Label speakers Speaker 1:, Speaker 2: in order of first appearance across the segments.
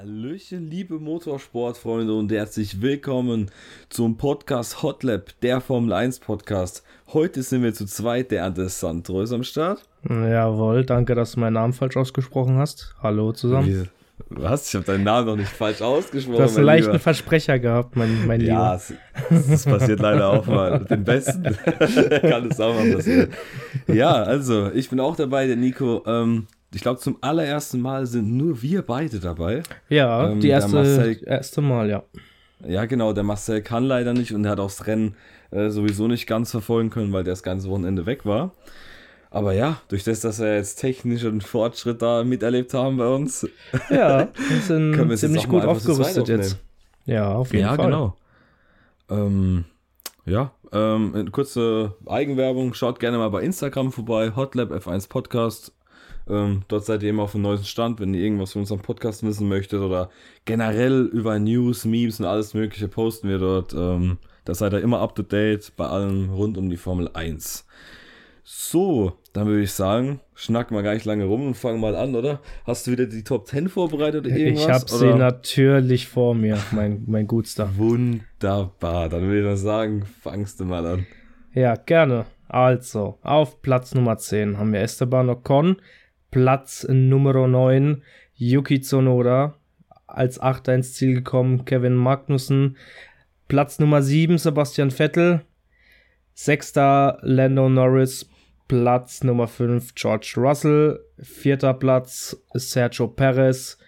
Speaker 1: Hallöchen, liebe Motorsportfreunde und herzlich willkommen zum Podcast Hotlap, der Formel 1 Podcast. Heute sind wir zu zweit, der Ante Sandro ist am Start.
Speaker 2: Jawohl, danke, dass du meinen Namen falsch ausgesprochen hast. Hallo zusammen.
Speaker 1: Wie- Was? Ich habe deinen Namen noch nicht falsch ausgesprochen.
Speaker 2: Du hast einen leichten
Speaker 1: Lieber.
Speaker 2: Versprecher gehabt, mein, mein
Speaker 1: Ja,
Speaker 2: Lieber.
Speaker 1: es- das passiert leider auch mal. Den Besten kann es auch mal passieren. Ja, also, ich bin auch dabei, der Nico. Ähm, ich glaube, zum allerersten Mal sind nur wir beide dabei.
Speaker 2: Ja,
Speaker 1: Ähm,
Speaker 2: die erste,
Speaker 1: Marcel-
Speaker 2: erste Mal, ja.
Speaker 1: Ja, genau, der Marcel kann leider nicht und er hat auch das Rennen äh, sowieso nicht ganz verfolgen können, weil der das ganze Wochenende weg war. Aber ja, durch das, dass wir jetzt technischen Fortschritt da miterlebt haben bei uns,
Speaker 2: Ja, sind
Speaker 1: können wir
Speaker 2: ziemlich gut aufgerüstet jetzt. Ja, auf jeden
Speaker 1: ja,
Speaker 2: Fall.
Speaker 1: genau. Ähm, ja, ähm, kurze Eigenwerbung. Schaut gerne mal bei Instagram vorbei. Hotlab F1 Podcast. Ähm, dort seid ihr immer auf dem neuesten Stand, wenn ihr irgendwas von unserem Podcast wissen möchtet oder generell über News, Memes und alles Mögliche posten wir dort. Ähm, da seid ihr immer up to date bei allem rund um die Formel 1. So, dann würde ich sagen, schnacken wir gar nicht lange rum und fangen mal an, oder? Hast du wieder die Top 10 vorbereitet oder irgendwas?
Speaker 2: Ich habe sie natürlich vor mir, mein, mein Gutster.
Speaker 1: Wunderbar. Dann würde ich mal sagen, fangst du mal an.
Speaker 2: Ja, gerne. Also, auf Platz Nummer 10 haben wir Esteban Ocon. Platz Nummer 9 Yuki Tsunoda. Als Achter ins Ziel gekommen Kevin Magnussen. Platz Nummer 7 Sebastian Vettel. Sechster Lando Norris. Platz Nummer 5 George Russell. Vierter Platz Sergio Perez.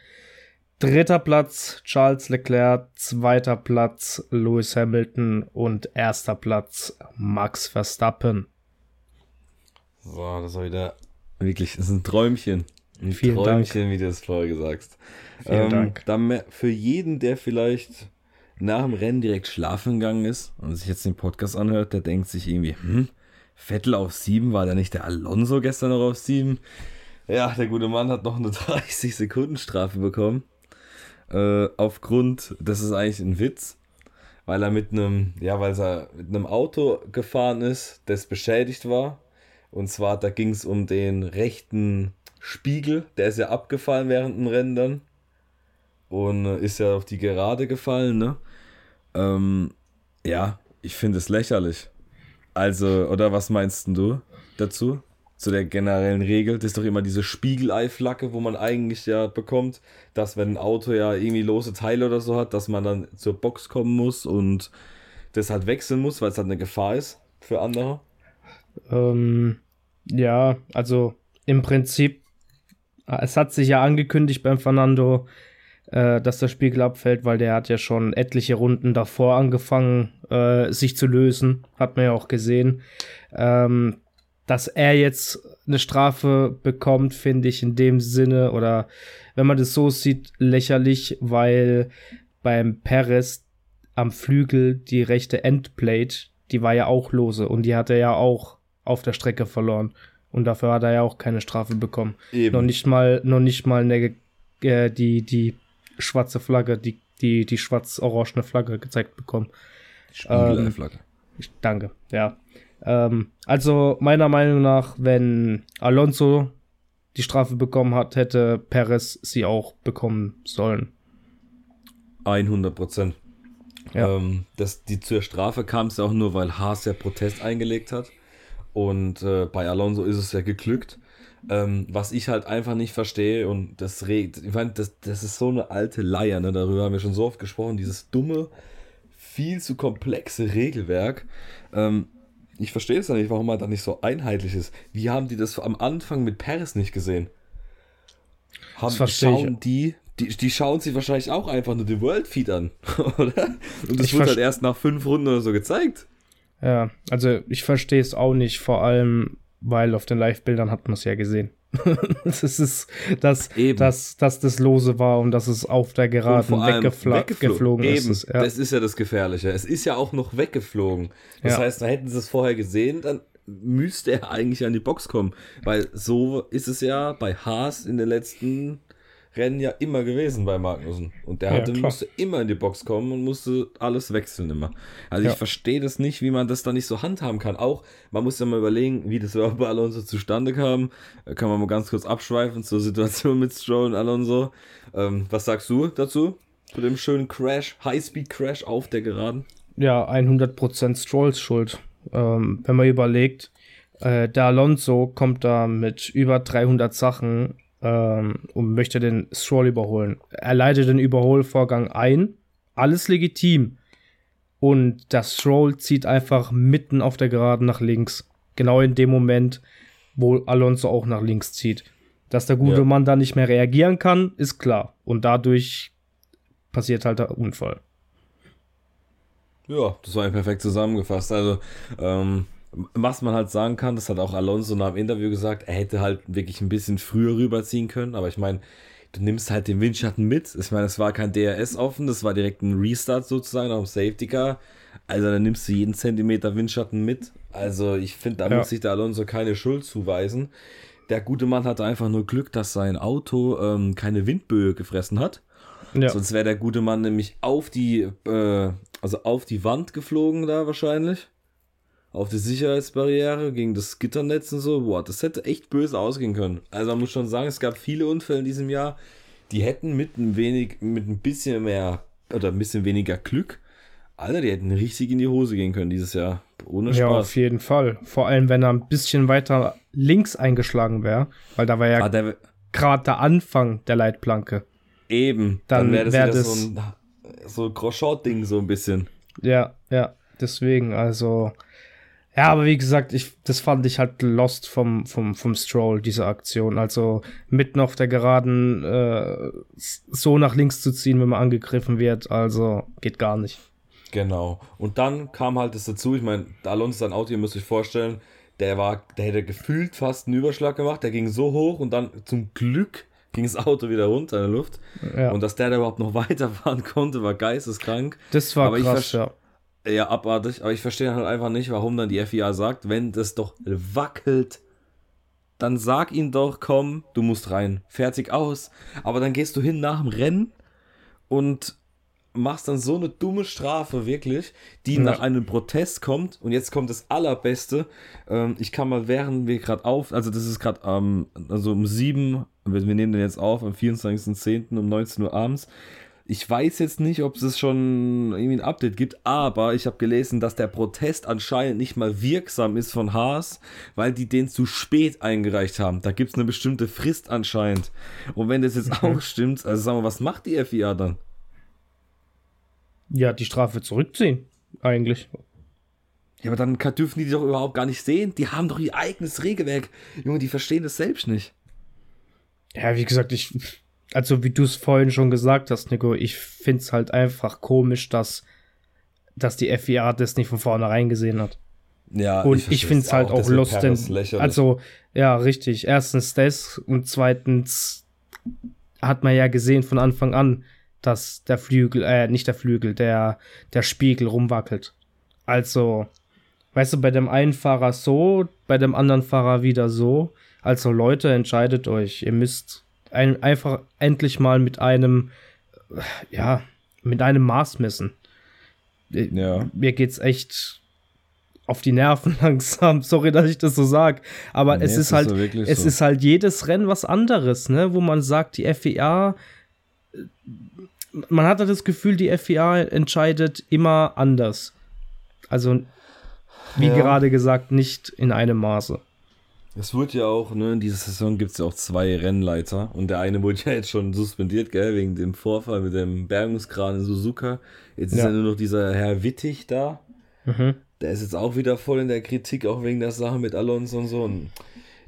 Speaker 2: Dritter Platz Charles Leclerc, zweiter Platz Lewis Hamilton und erster Platz Max Verstappen.
Speaker 1: So, das war wieder wirklich, das ist ein Träumchen. Ein
Speaker 2: Vielen
Speaker 1: Träumchen, wie du es vorher gesagt hast.
Speaker 2: Vielen Dank.
Speaker 1: Dann für jeden, der vielleicht nach dem Rennen direkt schlafen gegangen ist und sich jetzt den Podcast anhört, der denkt sich irgendwie, hm, Vettel auf 7, war da nicht der Alonso gestern noch auf 7? Ja, der gute Mann hat noch eine 30 Sekunden Strafe bekommen. Äh, aufgrund, das ist eigentlich ein Witz, weil er mit einem, ja, weil er mit einem Auto gefahren ist, das beschädigt war. Und zwar, da ging es um den rechten Spiegel, der ist ja abgefallen während dem Rennen dann. Und äh, ist ja auf die Gerade gefallen, ne? Ähm, ja, ich finde es lächerlich. Also, oder was meinst du dazu? Zu der generellen Regel, das ist doch immer diese Spiegelei-Flagge, wo man eigentlich ja bekommt, dass wenn ein Auto ja irgendwie lose Teile oder so hat, dass man dann zur Box kommen muss und das halt wechseln muss, weil es halt eine Gefahr ist für andere.
Speaker 2: Ähm, ja, also im Prinzip, es hat sich ja angekündigt beim Fernando, äh, dass der Spiegel abfällt, weil der hat ja schon etliche Runden davor angefangen, äh, sich zu lösen. Hat man ja auch gesehen. Ähm, dass er jetzt eine Strafe bekommt, finde ich in dem Sinne, oder wenn man das so sieht, lächerlich, weil beim Perez am Flügel die rechte Endplate, die war ja auch lose und die hat er ja auch auf der Strecke verloren. Und dafür hat er ja auch keine Strafe bekommen.
Speaker 1: Eben.
Speaker 2: Noch nicht mal, noch nicht mal eine, äh, die, die schwarze Flagge, die, die, die schwarz-orangene Flagge gezeigt bekommen.
Speaker 1: Spiegelei-Flagge.
Speaker 2: Ich danke, ja. Ähm, also meiner Meinung nach, wenn Alonso die Strafe bekommen hat, hätte Perez sie auch bekommen sollen.
Speaker 1: 100 Prozent.
Speaker 2: Ja.
Speaker 1: Ähm, das, die zur Strafe kam es auch nur, weil Haas ja Protest eingelegt hat. Und äh, bei Alonso ist es ja geglückt. Ähm, was ich halt einfach nicht verstehe und das regt, ich meine, das, das ist so eine alte Leier, ne? darüber haben wir schon so oft gesprochen, dieses dumme, viel zu komplexe Regelwerk. Ähm, ich verstehe es ja nicht, warum man da nicht so einheitlich ist. Wie haben die das am Anfang mit Paris nicht gesehen? Haben,
Speaker 2: Das verstehe ich.
Speaker 1: schauen die, die, die schauen sich wahrscheinlich auch einfach nur den World Feed an, oder? Und das
Speaker 2: Ich
Speaker 1: wurde halt erst nach fünf Runden oder so gezeigt.
Speaker 2: Ja, also ich verstehe es auch nicht, vor allem, weil auf den Live-Bildern hat man es ja gesehen. das ist, dass,
Speaker 1: Eben.
Speaker 2: dass, dass das lose war und dass es auf der Geraden
Speaker 1: vor allem
Speaker 2: weggefla
Speaker 1: weggeflo-
Speaker 2: geflogen
Speaker 1: Eben,
Speaker 2: ist. Ja.
Speaker 1: Das ist ja das Gefährliche. Es ist ja auch noch weggeflogen. Das
Speaker 2: Ja.
Speaker 1: heißt, da hätten sie es vorher gesehen, dann müsste er eigentlich an die Box kommen. Weil so ist es ja bei Haas in den letzten Rennen ja immer gewesen bei Magnussen. Und der hatte, ja, musste immer in die Box kommen und musste alles wechseln immer. Also ja. ich verstehe das nicht, wie man das da nicht so handhaben kann. Auch, man muss ja mal überlegen, wie das überhaupt bei Alonso zustande kam. Kann man mal ganz kurz abschweifen zur Situation mit Stroll und Alonso. Ähm, was sagst du dazu? Zu dem schönen Crash, Highspeed-Crash auf der Geraden?
Speaker 2: Ja, 100% Strolls Schuld. Ähm, wenn man überlegt, äh, der Alonso kommt da mit über 300 Sachen ähm, und möchte den Stroll überholen. Er leitet den Überholvorgang ein, alles legitim. Und das Stroll zieht einfach mitten auf der Geraden nach links. Genau in dem Moment, wo Alonso auch nach links zieht. Dass der gute ja. Mann da nicht mehr reagieren kann, ist klar. Und dadurch passiert halt der Unfall.
Speaker 1: Ja, das war ja perfekt zusammengefasst. Also, ähm, was man halt sagen kann, das hat auch Alonso nach dem Interview gesagt, er hätte halt wirklich ein bisschen früher rüberziehen können, aber ich meine, du nimmst halt den Windschatten mit. Ich meine, es war kein DRS offen, das war direkt ein Restart sozusagen auf dem Safety Car. Also dann nimmst du jeden Zentimeter Windschatten mit. Also ich finde, da ja. muss sich der Alonso keine Schuld zuweisen. Der gute Mann hatte einfach nur Glück, dass sein Auto ähm, keine Windböe gefressen hat. Ja. Sonst wäre der gute Mann nämlich auf die, äh, also auf die Wand geflogen da wahrscheinlich auf die Sicherheitsbarriere, gegen das Gitternetz und so. Boah, das hätte echt böse ausgehen können. Also man muss schon sagen, es gab viele Unfälle in diesem Jahr, die hätten mit ein wenig, mit ein bisschen mehr oder ein bisschen weniger Glück, Alter, die hätten richtig in die Hose gehen können dieses Jahr. Ohne Spaß. Ja,
Speaker 2: auf jeden Fall. Vor allem, wenn er ein bisschen weiter links eingeschlagen wäre, weil da war ja ah, gerade der Anfang der Leitplanke.
Speaker 1: Eben, dann, dann wäre das, wär das so ein so Groschot-Ding so ein bisschen.
Speaker 2: Ja, ja, deswegen, also ja, aber wie gesagt, ich, das fand ich halt lost vom, vom, vom Stroll, diese Aktion. Also mitten auf der Geraden äh, so nach links zu ziehen, wenn man angegriffen wird, also geht gar nicht.
Speaker 1: Genau. Und dann kam halt das dazu, ich meine, Alonso sein Auto, ihr müsst euch vorstellen, der war, der hätte gefühlt fast einen Überschlag gemacht, der ging so hoch und dann zum Glück ging das Auto wieder runter in der Luft. Ja. Und dass der da überhaupt noch weiterfahren konnte, war geisteskrank.
Speaker 2: Das war Aber krass, ja
Speaker 1: ja, abartig, aber ich verstehe halt einfach nicht, warum dann die FIA sagt, wenn das doch wackelt, dann sag ihm doch, komm, du musst rein, fertig aus. Aber dann gehst du hin nach dem Rennen und machst dann so eine dumme Strafe, wirklich, die ja. nach einem Protest kommt. Und jetzt kommt das Allerbeste. Ähm, ich kann mal, während wir gerade auf, also das ist gerade ähm, also um sieben, wir, wir nehmen den jetzt auf, am 24.10. um 19 Uhr abends. Ich weiß jetzt nicht, ob es schon irgendwie ein Update gibt, aber ich habe gelesen, dass der Protest anscheinend nicht mal wirksam ist von Haas, weil die den zu spät eingereicht haben. Da gibt es eine bestimmte Frist anscheinend. Und wenn das jetzt mhm. auch stimmt, also sagen wir, was macht die FIA dann?
Speaker 2: Ja, die Strafe zurückziehen, eigentlich.
Speaker 1: Ja, aber dann dürfen die doch überhaupt gar nicht sehen. Die haben doch ihr eigenes Regelwerk. Junge, die verstehen das selbst nicht.
Speaker 2: Ja, wie gesagt, ich also wie du es vorhin schon gesagt hast, Nico, ich finde es halt einfach komisch, dass, dass die FIA das nicht von vornherein gesehen hat. Ja, und ich, ich finde es halt auch, auch lust, also ja, richtig. Erstens das und zweitens hat man ja gesehen von Anfang an, dass der Flügel, äh, nicht der Flügel, der, der Spiegel rumwackelt. Also, weißt du, bei dem einen Fahrer so, bei dem anderen Fahrer wieder so. Also Leute, entscheidet euch. Ihr müsst ein, einfach endlich mal mit einem, ja, mit einem Maß messen. Ja. Mir geht's echt auf die Nerven langsam. Sorry, dass ich das so sag. Aber nee, es ist, ist halt, es so. ist halt jedes Rennen was anderes, ne? Wo man sagt, die FIA, man hat das Gefühl, die FIA entscheidet immer anders. Also, wie ja. gerade gesagt, nicht in einem Maße.
Speaker 1: Es wurde ja auch, ne, in dieser Saison gibt es ja auch zwei Rennleiter und der eine wurde ja jetzt schon suspendiert, gell, wegen dem Vorfall mit dem Bergungskran in Suzuka. Jetzt ja. ist ja nur noch dieser Herr Wittig da. Mhm. Der ist jetzt auch wieder voll in der Kritik, auch wegen der Sache mit Alonso und so. Und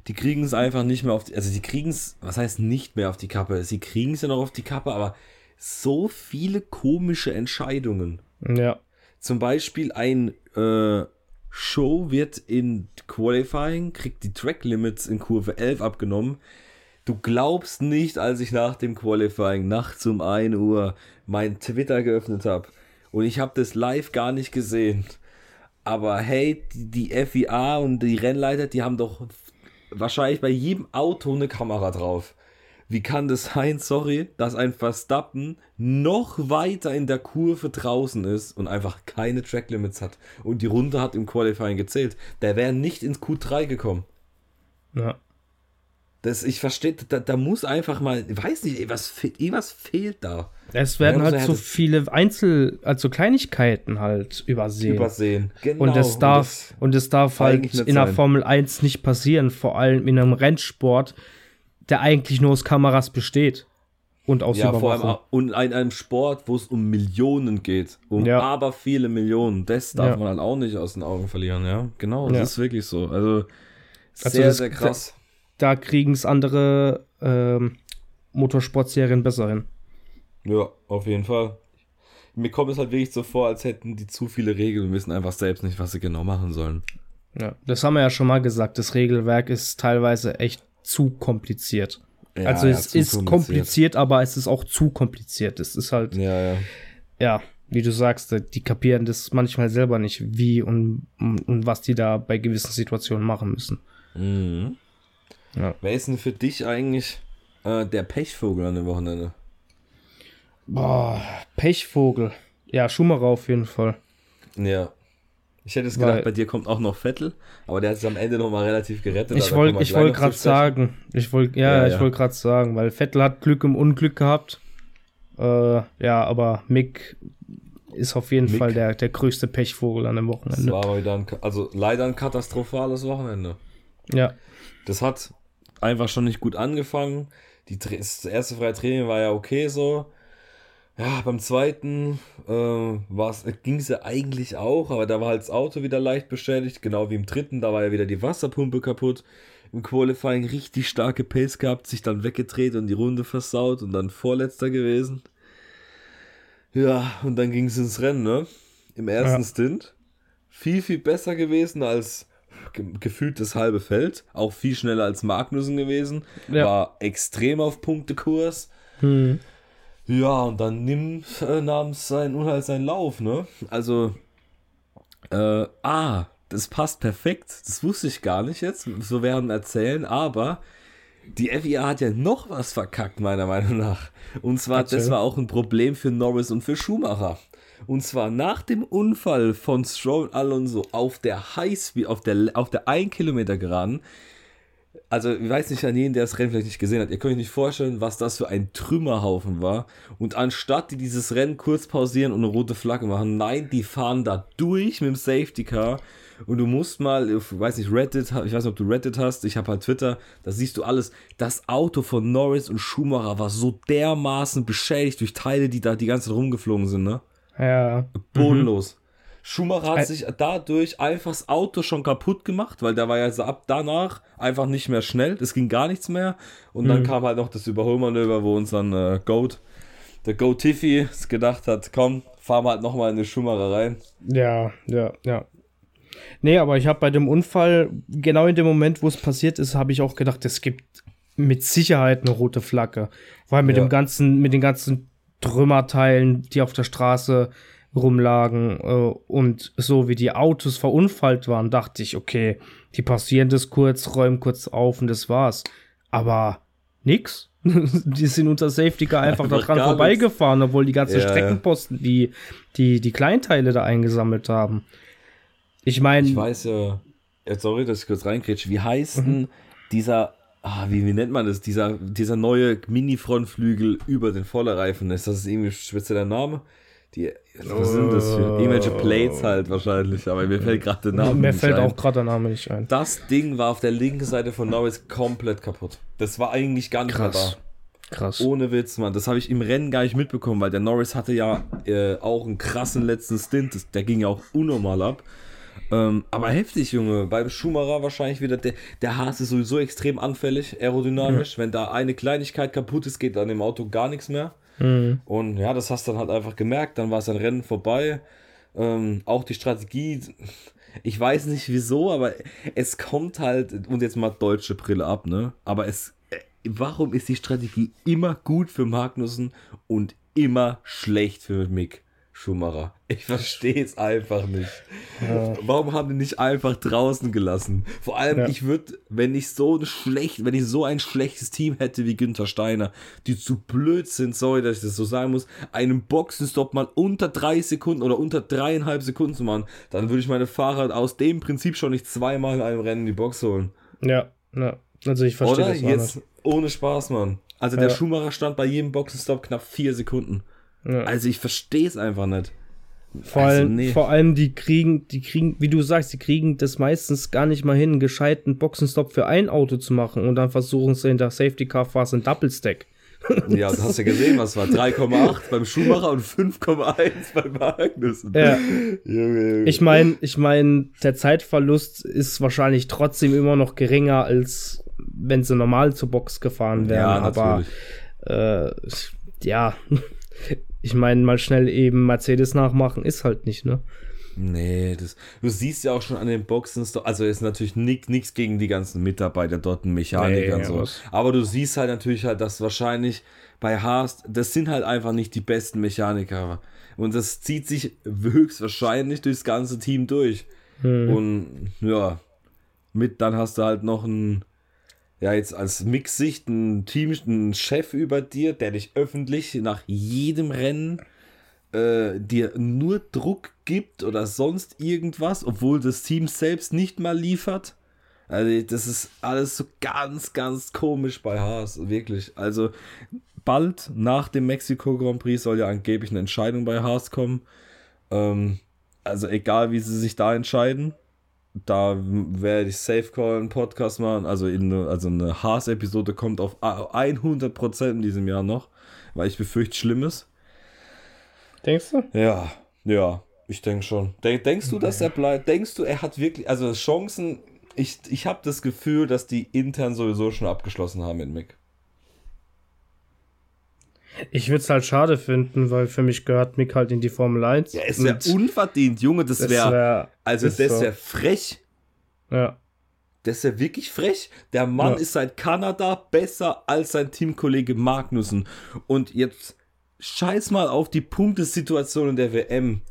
Speaker 1: die kriegen es einfach nicht mehr auf die, also die kriegen es, was heißt nicht mehr auf die Kappe? Sie kriegen es ja noch auf die Kappe, aber so viele komische Entscheidungen.
Speaker 2: Ja.
Speaker 1: Zum Beispiel ein äh, Show wird in Qualifying, kriegt die Track Limits in Kurve 11 abgenommen. Du glaubst nicht, als ich nach dem Qualifying nachts um 1 Uhr mein Twitter geöffnet habe und ich habe das live gar nicht gesehen. Aber hey, die, FIA und die Rennleiter, die haben doch wahrscheinlich bei jedem Auto eine Kamera drauf. Wie kann das sein, sorry, dass ein Verstappen noch weiter in der Kurve draußen ist und einfach keine Tracklimits hat und die Runde hat im Qualifying gezählt? Der wäre nicht ins Q3 gekommen.
Speaker 2: Ja.
Speaker 1: Das, ich verstehe, da, da muss einfach mal, ich weiß nicht, was, was fehlt da?
Speaker 2: Es werden halt so viele Einzel-, also Kleinigkeiten halt übersehen.
Speaker 1: Übersehen,
Speaker 2: genau. Und es darf, und es darf halt in der Formel 1 nicht passieren, vor allem in einem Rennsport, der eigentlich nur aus Kameras besteht. Und aus
Speaker 1: ja, vor allem und in einem Sport, wo es um Millionen geht. Um ja. aber viele Millionen. Das darf ja. man halt auch nicht aus den Augen verlieren, ja. Genau, das ja. ist wirklich so. Also, sehr, also sehr krass
Speaker 2: da kriegen es andere ähm, Motorsportserien besser hin.
Speaker 1: Ja, auf jeden Fall. Mir kommt es halt wirklich so vor, als hätten die zu viele Regeln und wissen einfach selbst nicht, was sie genau machen sollen.
Speaker 2: Ja, das haben wir ja schon mal gesagt. Das Regelwerk ist teilweise echt zu kompliziert. Ja, also ja, es ist kompliziert. kompliziert, aber es ist auch zu kompliziert. Es ist halt.
Speaker 1: Ja, ja.
Speaker 2: Ja, wie du sagst, die kapieren das manchmal selber nicht, wie und, und was die da bei gewissen Situationen machen müssen.
Speaker 1: Mhm. Ja. Wer ist denn für dich eigentlich äh, der Pechvogel an dem Wochenende?
Speaker 2: Boah, Pechvogel. Ja, Schumacher auf jeden Fall.
Speaker 1: Ja. Ich hätte es gedacht, Weil, bei dir kommt auch noch Vettel, aber der hat es am Ende nochmal relativ gerettet.
Speaker 2: Ich wollte ich wollt gerade sagen, ich wollte ja, ja, ich wollte gerade sagen, weil Vettel hat Glück im Unglück gehabt. Äh, ja, aber Mick ist auf jeden Mick. Fall der, der größte Pechvogel an dem Wochenende.
Speaker 1: Das war wieder ein, also leider ein katastrophales Wochenende.
Speaker 2: Ja.
Speaker 1: Das hat einfach schon nicht gut angefangen. Die, das erste freie Training war ja okay so. Ja, beim zweiten äh, ging es ja eigentlich auch, aber da war halt das Auto wieder leicht beschädigt, genau wie im dritten, da war ja wieder die Wasserpumpe kaputt. Im Qualifying richtig starke Pace gehabt, sich dann weggedreht und die Runde versaut und dann Vorletzter gewesen. Ja, und dann ging es ins Rennen, ne? Im ersten ja. Stint. Viel, viel besser gewesen als gefühlt das halbe Feld. Auch viel schneller als Magnussen gewesen. Ja. War extrem auf Punktekurs. Hm. Ja, und dann nimmt äh, nahm sein Unheil seinen Lauf, ne? Also, äh, ah, das passt perfekt. Das wusste ich gar nicht jetzt, so während erzählen, aber die FIA hat ja noch was verkackt, meiner Meinung nach. Und zwar, Erzähl. das war auch ein Problem für Norris und für Schumacher. Und zwar nach dem Unfall von Stroll Alonso auf der Highspeed, auf der, auf der 1 Kilometer geraden. Also, ich weiß nicht an jeden, der das Rennen vielleicht nicht gesehen hat. Ihr könnt euch nicht vorstellen, was das für ein Trümmerhaufen war. Und anstatt die dieses Rennen kurz pausieren und eine rote Flagge machen, nein, die fahren da durch mit dem Safety Car. Und du musst mal, ich weiß nicht, Reddit, ich weiß nicht, ob du Reddit hast, ich habe halt Twitter, da siehst du alles. Das Auto von Norris und Schumacher war so dermaßen beschädigt durch Teile, die da die ganze Zeit rumgeflogen sind, ne?
Speaker 2: Ja.
Speaker 1: Bodenlos. Mhm. Schumacher hat sich dadurch einfach das Auto schon kaputt gemacht, weil der war ja so ab danach einfach nicht mehr schnell. Es ging gar nichts mehr. Und dann mhm. kam halt noch das Überholmanöver, wo uns dann äh, Goat, der Goat Tiffy gedacht hat, komm, fahren wir halt nochmal in die Schumacher rein.
Speaker 2: Ja, ja, ja. Nee, aber ich habe bei dem Unfall, genau in dem Moment, wo es passiert ist, habe ich auch gedacht, es gibt mit Sicherheit eine rote Flagge. Weil mit ja. dem ganzen, mit den ganzen Trümmerteilen, die auf der Straße rumlagen äh, und so wie die Autos verunfallt waren, dachte ich, okay, die passieren das kurz, räumen kurz auf und das war's. Aber nix. die sind unter Safety Car einfach daran vorbeigefahren, obwohl die ganzen ja, Streckenposten die, die, die Kleinteile da eingesammelt haben. Ich meine.
Speaker 1: Ich weiß ja, sorry, dass ich kurz reinkrätsche, wie heißt mhm. denn dieser ah, wie, wie nennt man das? Dieser, dieser neue Mini-Frontflügel über den Vorderreifen. Ist das irgendwie spezieller Name? Die, was sind das für irgendwelche Plates halt wahrscheinlich, aber mir fällt gerade der Name
Speaker 2: Mir nicht fällt ein. auch gerade der Name nicht ein.
Speaker 1: Das Ding war auf der linken Seite von Norris komplett kaputt. Das war eigentlich gar nicht Krass. mehr da. Krass. Ohne Witz, Mann. Das habe ich im Rennen gar nicht mitbekommen, weil der Norris hatte ja äh, auch einen krassen letzten Stint. Das, der ging ja auch unnormal ab. Ähm, aber heftig, Junge. Beim Schumacher wahrscheinlich wieder, der, der Haas ist sowieso extrem anfällig, aerodynamisch. Mhm. Wenn da eine Kleinigkeit kaputt ist, geht an dem Auto gar nichts mehr. Mhm. Und ja, das hast du dann halt einfach gemerkt. Dann war sein Rennen vorbei. Ähm, auch die Strategie, ich weiß nicht wieso, aber es kommt halt, und jetzt mal deutsche Brille ab, ne? Aber es, äh, warum ist die Strategie immer gut für Magnussen und immer schlecht für Mick? Schumacher. Ich verstehe es einfach nicht. Ja. Warum haben die nicht einfach draußen gelassen? Vor allem, ja. ich würde, wenn ich so ein schlecht, wenn ich so ein schlechtes Team hätte wie Günther Steiner, die zu blöd sind, sorry, dass ich das so sagen muss, einen Boxenstopp mal unter drei Sekunden oder unter dreieinhalb Sekunden zu machen, dann würde ich meine Fahrer aus dem Prinzip schon nicht zweimal in einem Rennen in die Box holen.
Speaker 2: Ja, ja. Also ich verstehe
Speaker 1: Oder? das Jetzt nicht. ohne Spaß, Mann. Also der Schumacher stand bei jedem Boxenstopp knapp vier Sekunden. Ja. Also ich verstehe es einfach nicht.
Speaker 2: Vor, also, allem, nee. vor allem, die kriegen, die kriegen, wie du sagst, die kriegen das meistens gar nicht mal hin, einen gescheiten Boxenstopp für ein Auto zu machen und dann versuchen sie in der Safety Car Phase ein Double Stack.
Speaker 1: Ja, du hast ja gesehen, was war 3,8 beim Schumacher und 5,1 beim Magnussen. Ja.
Speaker 2: Ich meine, ich meine, der Zeitverlust ist wahrscheinlich trotzdem immer noch geringer, als wenn sie normal zur Box gefahren wären. Ja, natürlich. Aber äh, ja, ich meine, mal schnell eben Mercedes nachmachen ist halt nicht, ne?
Speaker 1: Nee, das, du siehst ja auch schon an den Boxen, also ist natürlich nichts gegen die ganzen Mitarbeiter dort, Mechaniker nee, und so. Aber du siehst halt natürlich halt, dass wahrscheinlich bei Haas, das sind halt einfach nicht die besten Mechaniker. Und das zieht sich höchstwahrscheinlich durchs ganze Team durch. Hm. Und ja, mit dann hast du halt noch ein ja jetzt als Mixsicht ein Team, ein Chef über dir, der dich öffentlich nach jedem Rennen äh, dir nur Druck gibt oder sonst irgendwas, obwohl das Team selbst nicht mal liefert. Also das ist alles so ganz, ganz komisch bei Haas, wirklich. Also bald nach dem Mexiko Grand Prix soll ja angeblich eine Entscheidung bei Haas kommen. Ähm, also egal, wie sie sich da entscheiden, da werde ich Safe Call einen Podcast machen. Also, in, also eine Haas-Episode kommt auf 100% in diesem Jahr noch, weil ich befürchte Schlimmes.
Speaker 2: Denkst du?
Speaker 1: Ja, ja, ich denke schon. Denk, denkst du, dass er bleibt? Denkst du, er hat wirklich, also Chancen? Ich, ich habe das Gefühl, dass die intern sowieso schon abgeschlossen haben mit Mick.
Speaker 2: Ich würde es halt schade finden, weil für mich gehört Mick halt in die Formel 1.
Speaker 1: Ja, es wäre unverdient, Junge, das wäre, wär, also das wäre so. frech.
Speaker 2: Ja.
Speaker 1: Das ist ja wirklich frech. Der Mann ja. ist seit Kanada besser als sein Teamkollege Magnussen. Und jetzt scheiß mal auf die Punktesituation in der WM.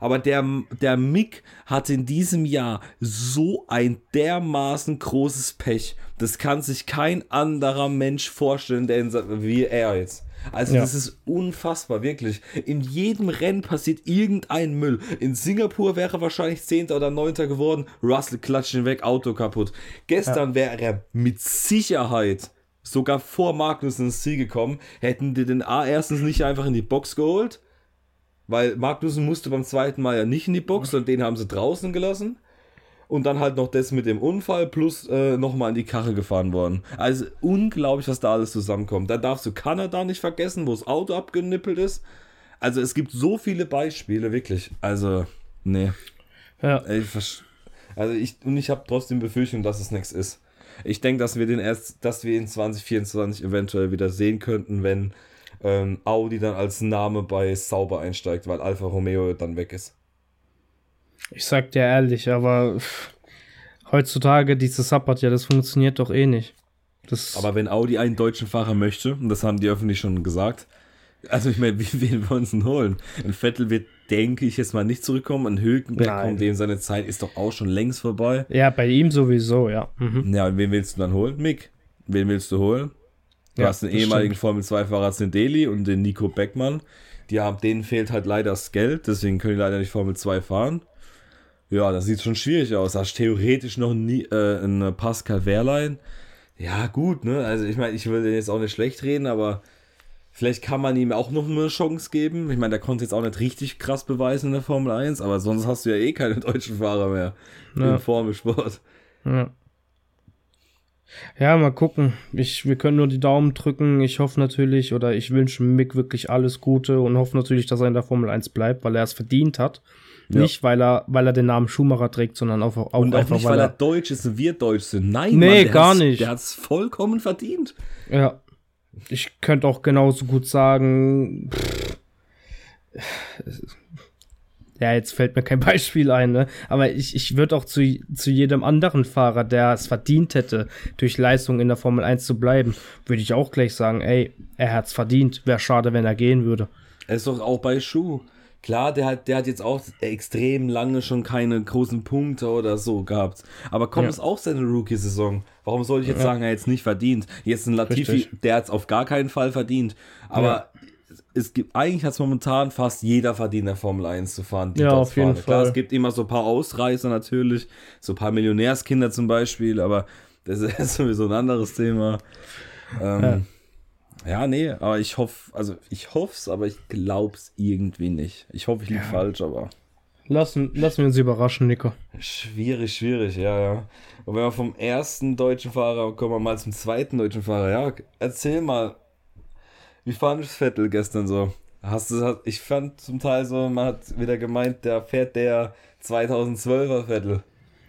Speaker 1: Aber der, der Mick hat in diesem Jahr so ein dermaßen großes Pech. Das kann sich kein anderer Mensch vorstellen, der in, wie er jetzt. Also ja. das ist unfassbar, wirklich. In jedem Rennen passiert irgendein Müll. In Singapur wäre er wahrscheinlich 10. oder 9. geworden. Russell klatscht ihn weg, Auto kaputt. Gestern ja. wäre er mit Sicherheit sogar vor Magnus ins Ziel gekommen. Hätten die den A erstens nicht einfach in die Box geholt. Weil Magnussen musste beim zweiten Mal ja nicht in die Box und den haben sie draußen gelassen und dann halt noch das mit dem Unfall plus äh, nochmal in die Karre gefahren worden. Also unglaublich, was da alles zusammenkommt. Da darfst du Kanada nicht vergessen, wo das Auto abgenippelt ist. Also es gibt so viele Beispiele, wirklich. Also, nee. Ja. Ich, also ich, und ich habe trotzdem Befürchtung, dass es nichts ist. Ich denke, dass wir den erst, dass wir in 2024 eventuell wieder sehen könnten, wenn ähm, Audi dann als Name bei Sauber einsteigt, weil Alfa Romeo dann weg ist.
Speaker 2: Ich sag dir ehrlich, aber heutzutage dieses Support, ja, das funktioniert doch eh nicht.
Speaker 1: Das aber wenn Audi einen deutschen Fahrer möchte, und das haben die öffentlich schon gesagt, also ich meine, wie wen wollen sie denn holen? Ein Vettel wird, denke ich, jetzt mal nicht zurückkommen. Ein Hülkenberg kommt dem seine Zeit ist doch auch schon längst vorbei.
Speaker 2: Ja, bei ihm sowieso, ja. Mhm.
Speaker 1: Ja, und wen willst du dann holen? Mick. Wen willst du holen? Du ja, hast den ehemaligen Formel-2-Fahrer Zendeli und den Nico Beckmann. Die haben, denen fehlt halt leider das Geld, deswegen können die leider nicht Formel 2 fahren. Ja, das sieht schon schwierig aus. Hast theoretisch noch nie, äh, eine Pascal Wehrlein. Ja, gut, ne? Also ich meine, ich will den jetzt auch nicht schlecht reden, aber vielleicht kann man ihm auch noch eine Chance geben. Ich meine, der konnte jetzt auch nicht richtig krass beweisen in der Formel 1, aber sonst hast du ja eh keine deutschen Fahrer mehr ja. im Formelsport.
Speaker 2: Ja. Ja, mal gucken. Ich, wir können nur die Daumen drücken. Ich hoffe natürlich, oder ich wünsche Mick wirklich alles Gute und hoffe natürlich, dass er in der Formel 1 bleibt, weil er es verdient hat. Ja. Nicht, weil er, weil er den Namen Schumacher trägt, sondern auch, auch
Speaker 1: und
Speaker 2: auch einfach,
Speaker 1: nicht, weil, er, deutsch ist und wir deutsch sind. Nein,
Speaker 2: nee, Mann, gar nicht.
Speaker 1: Der hat es vollkommen verdient.
Speaker 2: Ja. Ich könnte auch genauso gut sagen, pff, ja, jetzt fällt mir kein Beispiel ein, ne? Aber ich, ich würde auch zu, zu jedem anderen Fahrer, der es verdient hätte, durch Leistung in der Formel 1 zu bleiben, würde ich auch gleich sagen, ey, er hat's verdient. Wäre schade, wenn er gehen würde.
Speaker 1: Es ist doch auch bei Schuh Klar, der hat, der hat jetzt auch extrem lange schon keine großen Punkte oder so gehabt. Aber kommt es auch seine Rookie-Saison? Warum soll ich jetzt ja. sagen, er jetzt nicht verdient? Jetzt ein Latifi, Richtig. der hat es auf gar keinen Fall verdient. Aber ja. es gibt, eigentlich hat es momentan fast jeder verdient, der Formel 1 zu fahren.
Speaker 2: ja, auf jeden Fall. Klar,
Speaker 1: es gibt immer so ein paar Ausreißer natürlich, so ein paar Millionärskinder zum Beispiel, aber das ist sowieso ein anderes Thema. Ähm, ja. Nee, aber ich hoffe, also ich hoffe es, aber ich glaube es irgendwie nicht. Ich hoffe, ich liege ja. falsch, aber.
Speaker 2: Lassen, lassen wir uns überraschen, Nico.
Speaker 1: Schwierig, schwierig, ja, ja. Und wenn wir vom ersten deutschen Fahrer kommen wir mal zum zweiten deutschen Fahrer. Ja, erzähl mal, wie fandest du Vettel gestern so? Hast du, ich fand zum Teil so, man hat wieder gemeint, der fährt der 2012er Vettel.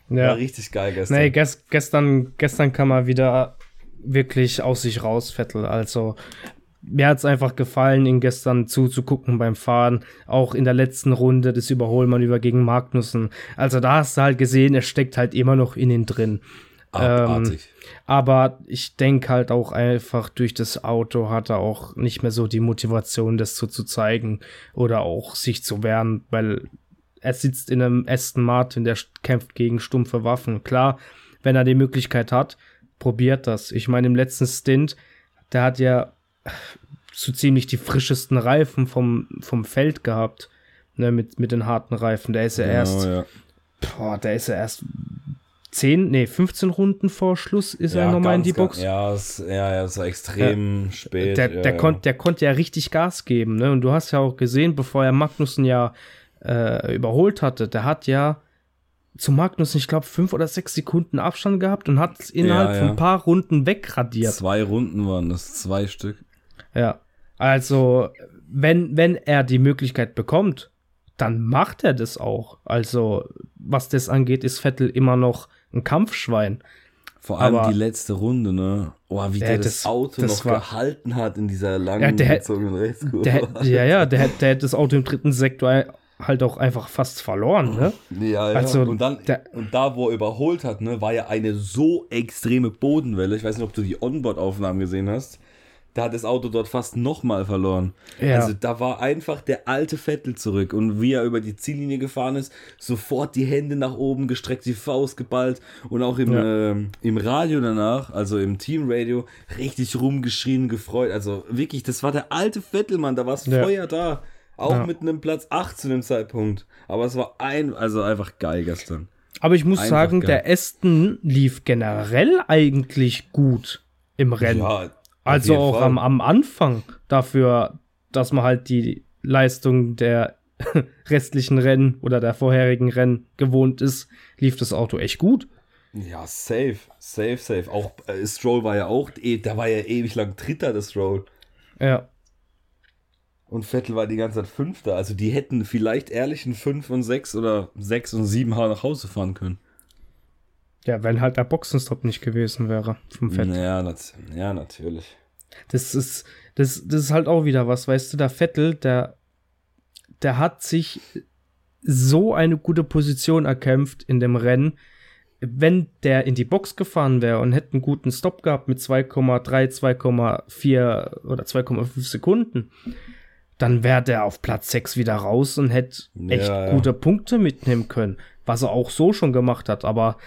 Speaker 1: Ja. War richtig geil gestern.
Speaker 2: Nee, gest, gestern, gestern kam er wieder wirklich aus sich raus, Vettel. Also mir hat es einfach gefallen, ihn gestern zuzugucken beim Fahren. Auch in der letzten Runde das Überholmanöver gegen Magnussen. Also da hast du halt gesehen, er steckt halt immer noch in ihn drin. Ähm, aber ich denke halt auch einfach durch das Auto hat er auch nicht mehr so die Motivation, das so zu zeigen oder auch sich zu wehren, weil er sitzt in einem Aston Martin, der kämpft gegen stumpfe Waffen. Klar, wenn er die Möglichkeit hat, probiert das. Ich meine, im letzten Stint, der hat ja so ziemlich die frischesten Reifen vom, vom Feld gehabt, ne, mit, mit den harten Reifen. Der ist ja genau, erst, ja. Boah, der ist ja erst 10, nee, 15 Runden vor Schluss ist ja, er nochmal in die Box.
Speaker 1: Ja, es, ja, ja, es war extrem ja, spät.
Speaker 2: Der,
Speaker 1: ja,
Speaker 2: der, Kon der konnte ja richtig Gas geben, ne? Und du hast ja auch gesehen, bevor er Magnussen ja äh, überholt hatte, der hat ja zu Magnus, ich glaube, fünf oder sechs Sekunden Abstand gehabt und hat es innerhalb ja, ja. von ein paar Runden wegradiert.
Speaker 1: Zwei Runden waren das, zwei Stück.
Speaker 2: Ja. Also, wenn, wenn er die Möglichkeit bekommt, dann macht er das auch. Also, was das angeht, ist Vettel immer noch ein Kampfschwein.
Speaker 1: Vor allem Aber die letzte Runde, ne? Oh, wie der, das, das, Auto das noch war, gehalten hat in dieser langen ja, der, gezogenen Rechtskurve.
Speaker 2: Der, ja, ja, der, der hätte das Auto im dritten Sektor halt auch einfach fast verloren, ne?
Speaker 1: Ja, ja. Also, und, dann, und da, wo er überholt hat, ne, war ja eine so extreme Bodenwelle. Ich weiß nicht, ob du die Onboard-Aufnahmen gesehen hast. Da hat das Auto dort fast nochmal verloren. Ja. Also da war einfach der alte Vettel zurück. Und wie er über die Ziellinie gefahren ist, sofort die Hände nach oben gestreckt, die Faust geballt und auch im, ja. äh, im Radio danach, also im Teamradio, richtig rumgeschrien, gefreut. Also wirklich, das war der alte Vettel, Mann. Da war es ja. Feuer da. Auch ja. mit einem Platz 8 zu dem Zeitpunkt. Aber es war ein, also einfach geil gestern.
Speaker 2: Aber ich muss einfach sagen, geil. der Aston lief generell eigentlich gut im Rennen. Ja, also auch am, am Anfang dafür, dass man halt die Leistung der restlichen Rennen oder der vorherigen Rennen gewohnt ist, lief das Auto echt gut.
Speaker 1: Ja, safe, safe, safe. Auch äh, Stroll war ja auch, eh, da war ja ewig lang Dritter, das Stroll.
Speaker 2: Ja.
Speaker 1: Und Vettel war die ganze Zeit Fünfter. Also die hätten vielleicht ehrlich einen 5 und 6 oder 6 und 7 H nach Hause fahren können.
Speaker 2: Ja, wenn halt der Boxenstopp nicht gewesen wäre vom Vettel.
Speaker 1: Ja, nat ja, natürlich.
Speaker 2: Das ist, das, das ist halt auch wieder was, weißt du, der Vettel, der, der hat sich so eine gute Position erkämpft in dem Rennen. Wenn der in die Box gefahren wäre und hätte einen guten Stop gehabt mit 2,3, 2,4 oder 2,5 Sekunden, dann wäre der auf Platz 6 wieder raus und hätte echt ja, gute Punkte mitnehmen können, was er auch so schon gemacht hat. Aber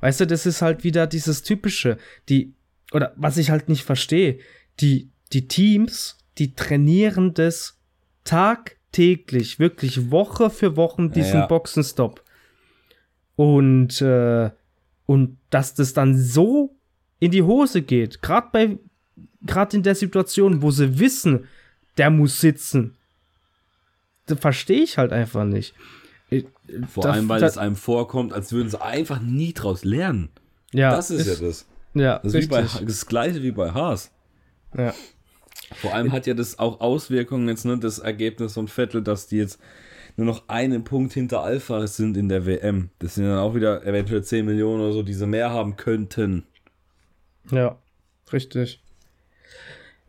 Speaker 2: weißt du, das ist halt wieder dieses typische, die, oder was ich halt nicht verstehe, die, die Teams, die trainieren das tagtäglich, wirklich Woche für Woche diesen ja. Boxenstopp. Und, äh, und dass das dann so in die Hose geht, gerade bei, gerade in der Situation, wo sie wissen, der muss sitzen. Das verstehe ich halt einfach nicht.
Speaker 1: Vor da, allem, weil es einem vorkommt, als würden sie einfach nie draus lernen. Ja. Das ist, ist ja das.
Speaker 2: Ja,
Speaker 1: das ist bei, das gleiche wie bei Haas.
Speaker 2: Ja.
Speaker 1: Vor allem hat ja das auch Auswirkungen jetzt, ne, das Ergebnis von Vettel, dass die jetzt nur noch einen Punkt hinter Alpha sind in der WM. Das sind dann auch wieder eventuell 10 Millionen oder so, die sie mehr haben könnten.
Speaker 2: Ja, richtig.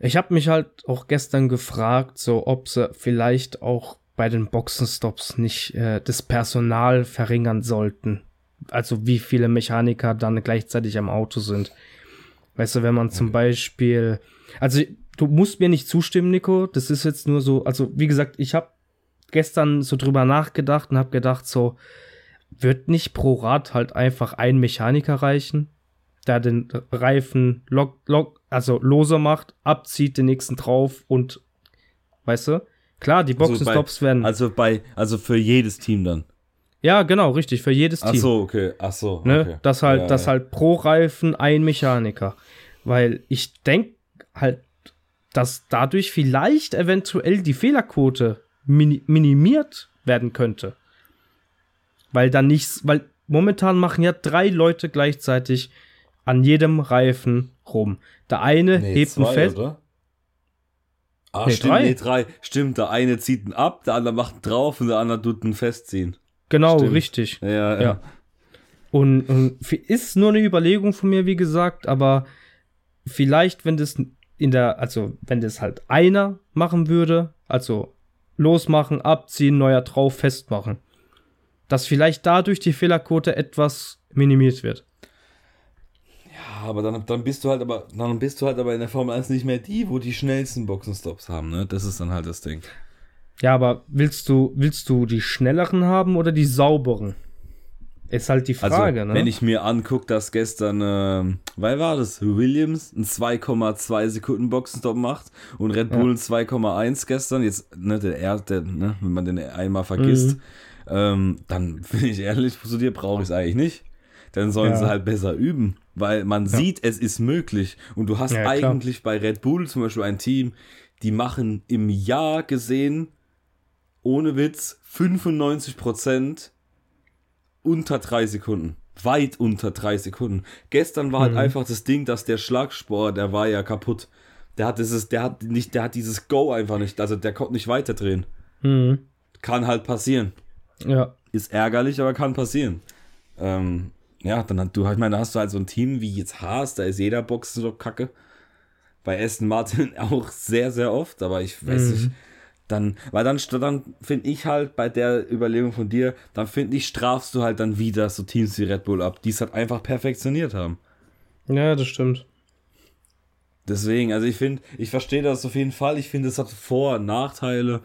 Speaker 2: Ich habe mich halt auch gestern gefragt, so ob sie vielleicht auch bei den Boxenstops nicht äh, das Personal verringern sollten. Also wie viele Mechaniker dann gleichzeitig am Auto sind. Weißt du, wenn man zum Beispiel, also du musst mir nicht zustimmen, Nico, das ist jetzt nur so, also wie gesagt, ich habe gestern so drüber nachgedacht und habe gedacht, so, wird nicht pro Rad halt einfach ein Mechaniker reichen, der den Reifen lock, lock, also lose macht, abzieht, den nächsten drauf und, weißt du? Klar, die Boxenstops
Speaker 1: also
Speaker 2: werden.
Speaker 1: Also bei, also für jedes Team dann.
Speaker 2: Ja, genau, richtig, für jedes
Speaker 1: Ach
Speaker 2: Team.
Speaker 1: so, okay. Ach so.
Speaker 2: Ne?
Speaker 1: Okay.
Speaker 2: Das halt,
Speaker 1: Ja,
Speaker 2: das
Speaker 1: ja.
Speaker 2: halt pro Reifen ein Mechaniker. Weil ich denke halt, dass dadurch vielleicht eventuell die Fehlerquote mini minimiert werden könnte. Weil dann nichts, weil momentan machen ja drei Leute gleichzeitig an jedem Reifen rum. Der eine
Speaker 1: Nee,
Speaker 2: hebt ein
Speaker 1: zwei,
Speaker 2: Fest.
Speaker 1: oder? Ah,
Speaker 2: Nee,
Speaker 1: stimmt,
Speaker 2: drei.
Speaker 1: nee, drei. Stimmt, der eine zieht ihn ab, der andere macht ihn drauf und der andere tut ihn festziehen.
Speaker 2: Genau,
Speaker 1: Stimmt.
Speaker 2: richtig.
Speaker 1: Ja, ja.
Speaker 2: Ja. Und, und ist nur eine Überlegung von mir, wie gesagt, aber vielleicht, wenn das in der, also wenn das halt einer machen würde, also losmachen, abziehen, neuer drauf, festmachen, dass vielleicht dadurch die Fehlerquote etwas minimiert wird.
Speaker 1: Ja, aber dann, dann bist du halt aber, dann bist du halt aber in der Formel 1 nicht mehr die, wo die schnellsten Boxenstops haben, ne? Das ist dann halt das Ding.
Speaker 2: Ja, aber willst du, willst du die schnelleren haben oder die sauberen? Ist halt die
Speaker 1: Also,
Speaker 2: Frage, ne?
Speaker 1: wenn ich mir angucke, dass gestern, ähm, weil war das? Williams einen 2,2 Sekunden Boxenstopp macht und Red Bull einen 2,1 gestern, jetzt, ne, der erste, ne, wenn man den einmal vergisst,
Speaker 2: Mhm.
Speaker 1: ähm, dann bin ich ehrlich zu dir, brauche ich es eigentlich nicht. Dann sollen
Speaker 2: Ja.
Speaker 1: sie halt besser üben, weil man sieht, es ist möglich. Und du hast
Speaker 2: Ja, klar.
Speaker 1: eigentlich bei Red Bull zum Beispiel ein Team, die machen im Jahr gesehen, ohne Witz, 95 Prozent unter drei Sekunden. Weit unter drei Sekunden. Gestern war halt einfach das Ding, dass der Schlagspor, der war ja kaputt. Der hat dieses, der hat nicht, der hat dieses Go einfach nicht, also der konnte nicht weiterdrehen.
Speaker 2: Mhm.
Speaker 1: Kann halt passieren.
Speaker 2: Ja.
Speaker 1: Ist ärgerlich, aber kann passieren. Ähm, ja, dann hat du ich meine, hast du halt so ein Team wie jetzt Haas, da ist jeder Boxen so kacke. Bei Aston Martin auch sehr, sehr oft, aber ich weiß
Speaker 2: Mhm.
Speaker 1: nicht. Dann, weil dann, dann finde ich halt bei der Überlegung von dir, dann finde ich, strafst du halt dann wieder so Teams wie Red Bull ab, die es halt einfach perfektioniert haben.
Speaker 2: Ja, das stimmt.
Speaker 1: Deswegen, also ich finde, ich verstehe das auf jeden Fall. Ich finde, es hat Vor- und Nachteile.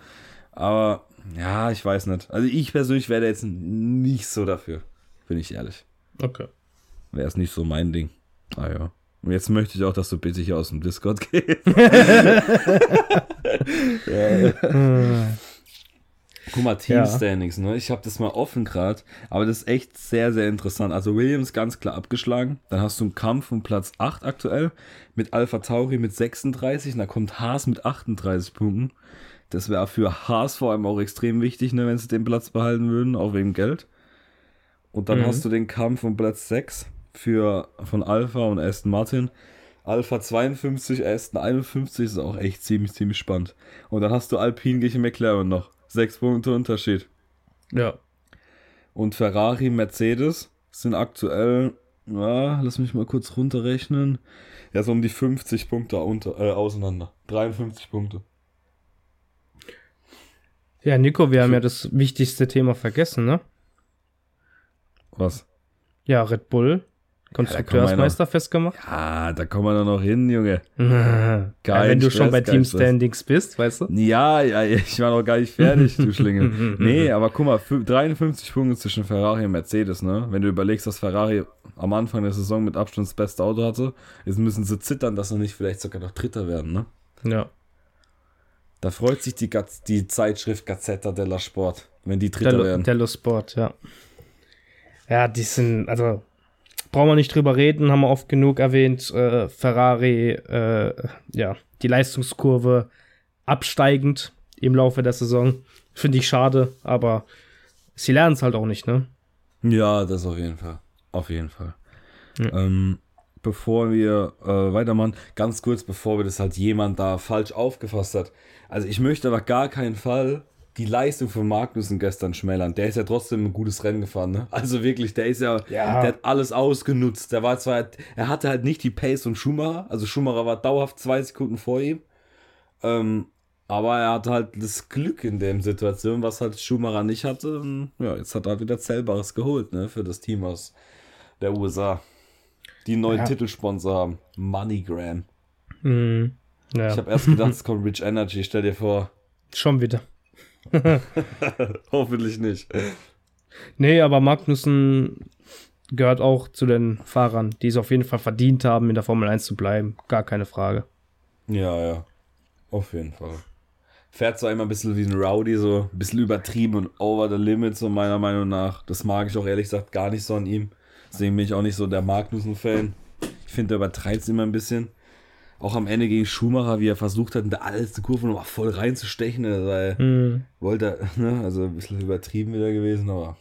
Speaker 1: Aber ja, ich weiß nicht. Also ich persönlich wäre jetzt nicht so dafür. Bin ich ehrlich.
Speaker 2: Okay.
Speaker 1: Wäre es nicht so mein Ding. Ah ja. Und jetzt möchte ich auch, dass du bitte hier aus dem Discord gehst. Guck mal, Team
Speaker 2: Ja.
Speaker 1: Standings, ne? Ich habe das mal offen gerade, aber das ist echt sehr, sehr interessant. Also Williams ganz klar abgeschlagen. Dann hast du einen Kampf um Platz 8 aktuell mit Alpha Tauri mit 36 und da kommt Haas mit 38 Punkten. Das wäre für Haas vor allem auch extrem wichtig, ne, wenn sie den Platz behalten würden, auch wegen Geld. Und dann
Speaker 2: Mhm.
Speaker 1: hast du den Kampf um Platz 6 für, von Alpha und Aston Martin. Alpha 52, Aston 51 ist auch echt ziemlich, ziemlich spannend. Und dann hast du Alpine gegen McLaren noch. Sechs Punkte Unterschied.
Speaker 2: Ja.
Speaker 1: Und Ferrari, Mercedes sind aktuell, ja, lass mich mal kurz runterrechnen. Ja, so um die 50 Punkte unter, äh, auseinander. 53 Punkte.
Speaker 2: Ja, Nico, wir haben ja das wichtigste Thema vergessen, ne?
Speaker 1: Was?
Speaker 2: Ja, Red Bull. Konstrukteursmeister festgemacht.
Speaker 1: Ja, da kommen wir doch noch hin, Junge.
Speaker 2: ja, wenn du schon
Speaker 1: Stress,
Speaker 2: bei
Speaker 1: kein
Speaker 2: Team
Speaker 1: Stress.
Speaker 2: Standings bist, weißt du?
Speaker 1: Ja, ja, ich war noch gar nicht fertig, du Schlingel. Nee, aber guck mal, fü- 53 Punkte zwischen Ferrari und Mercedes, ne? Wenn du überlegst, dass Ferrari am Anfang der Saison mit Abstand das beste Auto hatte, jetzt müssen sie zittern, dass sie nicht vielleicht sogar noch Dritter werden, ne?
Speaker 2: Ja.
Speaker 1: Da freut sich die, Gaz die Zeitschrift Gazzetta della Sport, wenn die Dritter
Speaker 2: Dello,
Speaker 1: werden.
Speaker 2: Dello Sport, ja. Ja, die sind, also, brauchen wir nicht drüber reden, haben wir oft genug erwähnt. Äh, Ferrari, äh, ja, die Leistungskurve absteigend im Laufe der Saison. Finde ich schade, aber sie lernen es halt auch nicht, ne?
Speaker 1: Ja, das auf jeden Fall. Auf jeden Fall.
Speaker 2: Ja.
Speaker 1: Ähm, bevor wir äh, weitermachen, ganz kurz, bevor wir das halt jemand da falsch aufgefasst hat. Also ich möchte aber gar keinen Fall die Leistung von Magnussen gestern schmälern. Der ist ja trotzdem ein gutes Rennen gefahren, ne? Also wirklich, der ist ja,
Speaker 2: Ja.
Speaker 1: der hat alles ausgenutzt. Der war zwar, er hatte halt nicht die Pace von Schumacher, also Schumacher war dauerhaft zwei Sekunden vor ihm. Ähm, aber er hatte halt das Glück in der Situation, was halt Schumacher nicht hatte. Und ja, jetzt hat er halt wieder Zählbares geholt, ne, für das Team aus der USA. Die neuen
Speaker 2: Ja.
Speaker 1: Titelsponsor haben. MoneyGram.
Speaker 2: Mhm. Ja,
Speaker 1: Ich habe erst gedacht, es kommt Rich Energy, stell dir vor.
Speaker 2: schon wieder.
Speaker 1: Hoffentlich nicht.
Speaker 2: Nee, aber Magnussen gehört auch zu den Fahrern, die es auf jeden Fall verdient haben, in der Formel 1 zu bleiben. Gar keine Frage.
Speaker 1: Ja, ja. Auf jeden Fall. Fährt so einmal ein bisschen wie ein Rowdy, so ein bisschen übertrieben und over the limit, so meiner Meinung nach. Das mag ich auch ehrlich gesagt gar nicht so an ihm. Deswegen bin ich auch nicht so der Magnussen-Fan. Ich finde, der übertreibt es immer ein bisschen. Auch am Ende gegen Schumacher, wie er versucht hat, in der allerletzten Kurve nochmal voll reinzustechen. Also,
Speaker 2: Hm.
Speaker 1: wollte er, ne? also ein bisschen übertrieben wieder gewesen, aber.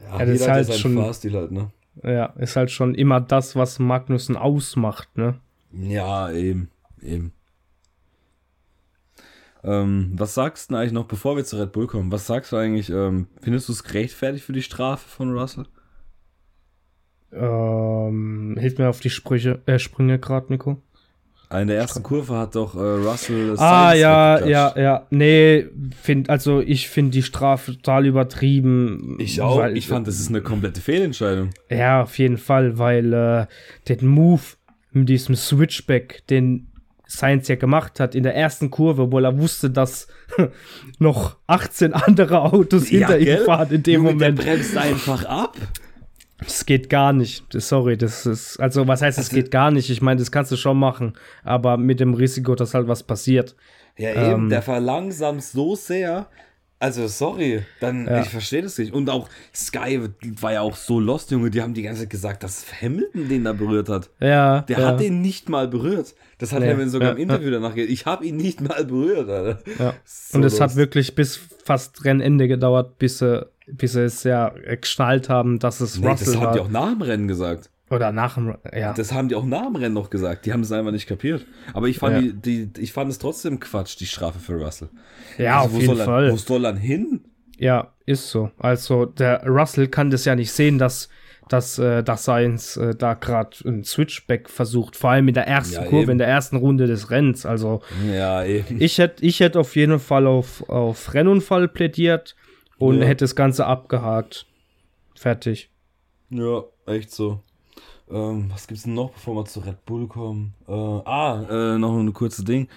Speaker 1: Ja,
Speaker 2: Ja, das ist halt schon-
Speaker 1: Fahrstil halt, ne?
Speaker 2: Ja, ist halt schon immer das, was Magnussen ausmacht, ne?
Speaker 1: Ja, eben, eben. Ähm, was sagst du denn eigentlich noch, bevor wir zu Red Bull kommen? Was sagst du eigentlich? Ähm, findest du es gerechtfertigt für die Strafe von Russell?
Speaker 2: Ähm, hilft mir auf die Sprüche, äh, Sprünge gerade, Nico.
Speaker 1: In der ersten Kurve hat doch äh, Russell.
Speaker 2: Ah, ja, ja, ja. Nee, find, also ich finde die Strafe total übertrieben.
Speaker 1: Ich auch.
Speaker 2: weil-
Speaker 1: ich fand, das ist eine komplette Fehlentscheidung.
Speaker 2: Ja, auf jeden Fall, weil äh, den Move mit diesem Switchback, den Sainz ja gemacht hat in der ersten Kurve, obwohl er wusste, dass noch 18 andere Autos hinter ihm
Speaker 1: gell?
Speaker 2: fahren in dem
Speaker 1: Junge,
Speaker 2: Moment.
Speaker 1: Der bremst einfach ab.
Speaker 2: Das geht gar nicht. Sorry, das ist, also was heißt, es
Speaker 1: Also-
Speaker 2: geht gar nicht? Ich meine, das kannst du schon machen, aber mit dem Risiko, dass halt was passiert.
Speaker 1: Ja, eben,
Speaker 2: Ähm.
Speaker 1: der verlangsamt so sehr. Also, sorry, dann,
Speaker 2: Ja.
Speaker 1: ich verstehe das nicht. Und auch Sky war ja auch so lost, Junge. Die haben die ganze Zeit gesagt, dass Hamilton den da berührt hat.
Speaker 2: Ja,
Speaker 1: Der
Speaker 2: ja,
Speaker 1: hat den nicht mal berührt. Das hat
Speaker 2: Nee,
Speaker 1: Hamilton sogar
Speaker 2: ja,
Speaker 1: im Interview danach gesagt. Ich habe ihn nicht mal berührt, Alter.
Speaker 2: ja.
Speaker 1: So
Speaker 2: Und es hat wirklich bis fast Rennende gedauert, bis sie, bis sie es ja geschnallt haben, dass es
Speaker 1: Nee,
Speaker 2: Russell
Speaker 1: das haben
Speaker 2: war.
Speaker 1: die auch nach dem Rennen gesagt.
Speaker 2: Oder nach dem, ja.
Speaker 1: Das haben die auch nach dem Rennen noch gesagt. Die haben es einfach nicht kapiert. Aber ich fand,
Speaker 2: Ja.
Speaker 1: die, die, ich fand es trotzdem Quatsch, die Strafe für Russell.
Speaker 2: ja,
Speaker 1: Also,
Speaker 2: auf
Speaker 1: wo
Speaker 2: jeden
Speaker 1: soll er,
Speaker 2: Fall.
Speaker 1: Wo soll er hin?
Speaker 2: Ja, ist so. Also der Russell kann das ja nicht sehen, dass dass äh, dass Sainz äh, da gerade ein Switchback versucht, vor allem in der ersten
Speaker 1: Ja,
Speaker 2: Kurve,
Speaker 1: eben.
Speaker 2: in der ersten Runde des Rennens. Also
Speaker 1: Ja, eben.
Speaker 2: ich hätte ich hätte auf jeden Fall auf, auf Rennunfall plädiert und
Speaker 1: Ja.
Speaker 2: hätte das Ganze abgehakt. Fertig.
Speaker 1: Ja, echt so. Ähm, was gibt's denn noch, bevor wir zu Red Bull kommen? Äh, ah, äh, noch ein kurzes Ding.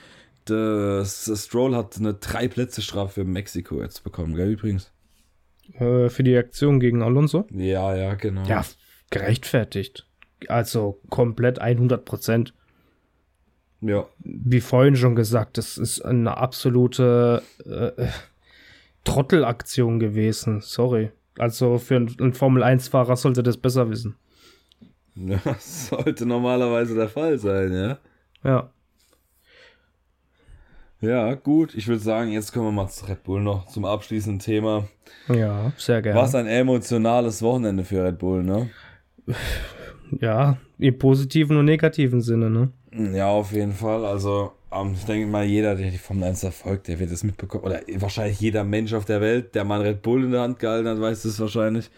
Speaker 1: Das, das Stroll hat eine drei Plätze Strafe für Mexiko jetzt bekommen, gell, übrigens?
Speaker 2: Äh, für die Aktion gegen Alonso.
Speaker 1: Ja, ja, genau.
Speaker 2: Ja, gerechtfertigt. Also komplett 100 Prozent.
Speaker 1: Ja,
Speaker 2: wie vorhin schon gesagt, das ist eine absolute äh, Trottelaktion gewesen. Sorry. Also für einen, einen Formel-1-Fahrer sollte das besser wissen.
Speaker 1: ja, sollte normalerweise der Fall sein, ja.
Speaker 2: Ja.
Speaker 1: Ja, gut. Ich würde sagen, jetzt kommen wir mal zu Red Bull noch zum abschließenden Thema.
Speaker 2: Ja, sehr gerne.
Speaker 1: Was ein emotionales Wochenende für Red Bull, ne?
Speaker 2: Ja, im positiven und negativen Sinne, ne?
Speaker 1: Ja, auf jeden Fall. Also, ähm, ich denke mal, jeder, der die Formel 1 verfolgt, der wird es mitbekommen. Oder wahrscheinlich jeder Mensch auf der Welt, der mal ein Red Bull in der Hand gehalten hat, weiß es wahrscheinlich.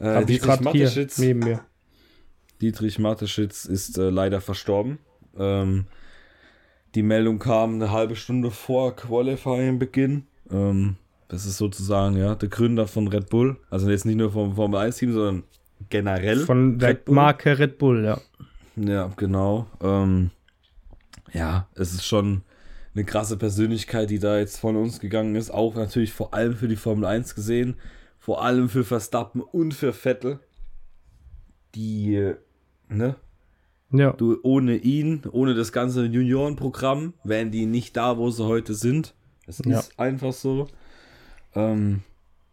Speaker 1: Äh,
Speaker 2: Hab
Speaker 1: Dietrich Mateschitz,
Speaker 2: neben mir.
Speaker 1: Dietrich Mateschitz ist äh, leider verstorben. Ähm, die Meldung kam eine halbe Stunde vor Qualifying-Beginn. Ähm, das ist sozusagen ja der Gründer von Red Bull. Also jetzt nicht nur vom Formel 1-Team, sondern generell.
Speaker 2: Von der
Speaker 1: Red.
Speaker 2: Marke Red Bull, ja.
Speaker 1: Ja, genau. Ähm, ja, es ist schon eine krasse Persönlichkeit, die da jetzt von uns gegangen ist. Auch natürlich vor allem für die Formel 1 gesehen. Vor allem für Verstappen und für Vettel. Die, ne?
Speaker 2: Ja,
Speaker 1: Du, ohne ihn, ohne das ganze Juniorenprogramm, wären die nicht da, wo sie heute sind. Es
Speaker 2: Ja.
Speaker 1: ist einfach so. Ähm,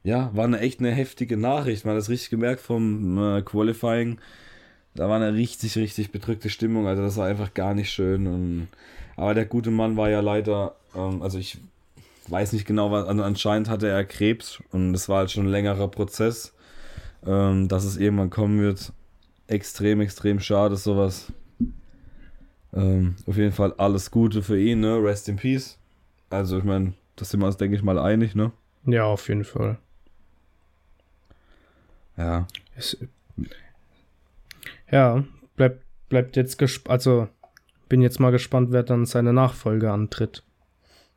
Speaker 1: ja, war eine echt eine heftige Nachricht. Man hat das richtig gemerkt vom äh, Qualifying. Da war eine richtig, richtig bedrückte Stimmung. Also das war einfach gar nicht schön. Und, aber der gute Mann war ja leider, ähm, also ich weiß nicht genau, was, also anscheinend hatte er Krebs und es war halt schon ein längerer Prozess, ähm, dass es irgendwann kommen wird. Extrem, extrem schade, sowas. Ähm, auf jeden Fall alles Gute für ihn, ne? Rest in Peace. Also ich meine, das sind wir uns, denke ich mal, einig, ne?
Speaker 2: ja, auf jeden Fall.
Speaker 1: Ja.
Speaker 2: Es, ja, bleibt bleibt jetzt gespannt. Also bin jetzt mal gespannt, wer dann seine Nachfolge antritt.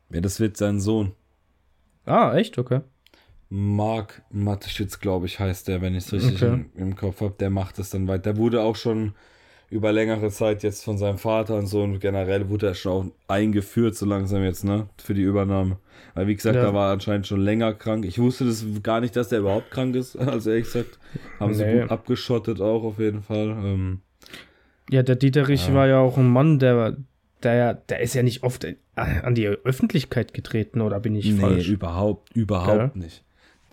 Speaker 1: Ja, das wird sein Sohn.
Speaker 2: Ah, echt? Okay.
Speaker 1: Marc Mateschitz, glaube ich, heißt der, wenn ich es richtig
Speaker 2: Okay.
Speaker 1: im, im Kopf habe. Der macht es dann weiter. Der wurde auch schon über längere Zeit jetzt von seinem Vater und so und generell wurde er schon auch eingeführt, so langsam jetzt, ne, für die Übernahme. Weil, wie gesagt, ja. da war er anscheinend schon länger krank. Ich wusste das gar nicht, dass der überhaupt krank ist, also ehrlich gesagt. Haben nee. sie gut abgeschottet auch auf jeden Fall. Ähm,
Speaker 2: ja, der Dieterich ja. war ja auch ein Mann, der, der, der ist ja nicht oft an die Öffentlichkeit getreten, oder bin ich nee, falsch?
Speaker 1: Nee, überhaupt, überhaupt ja. nicht.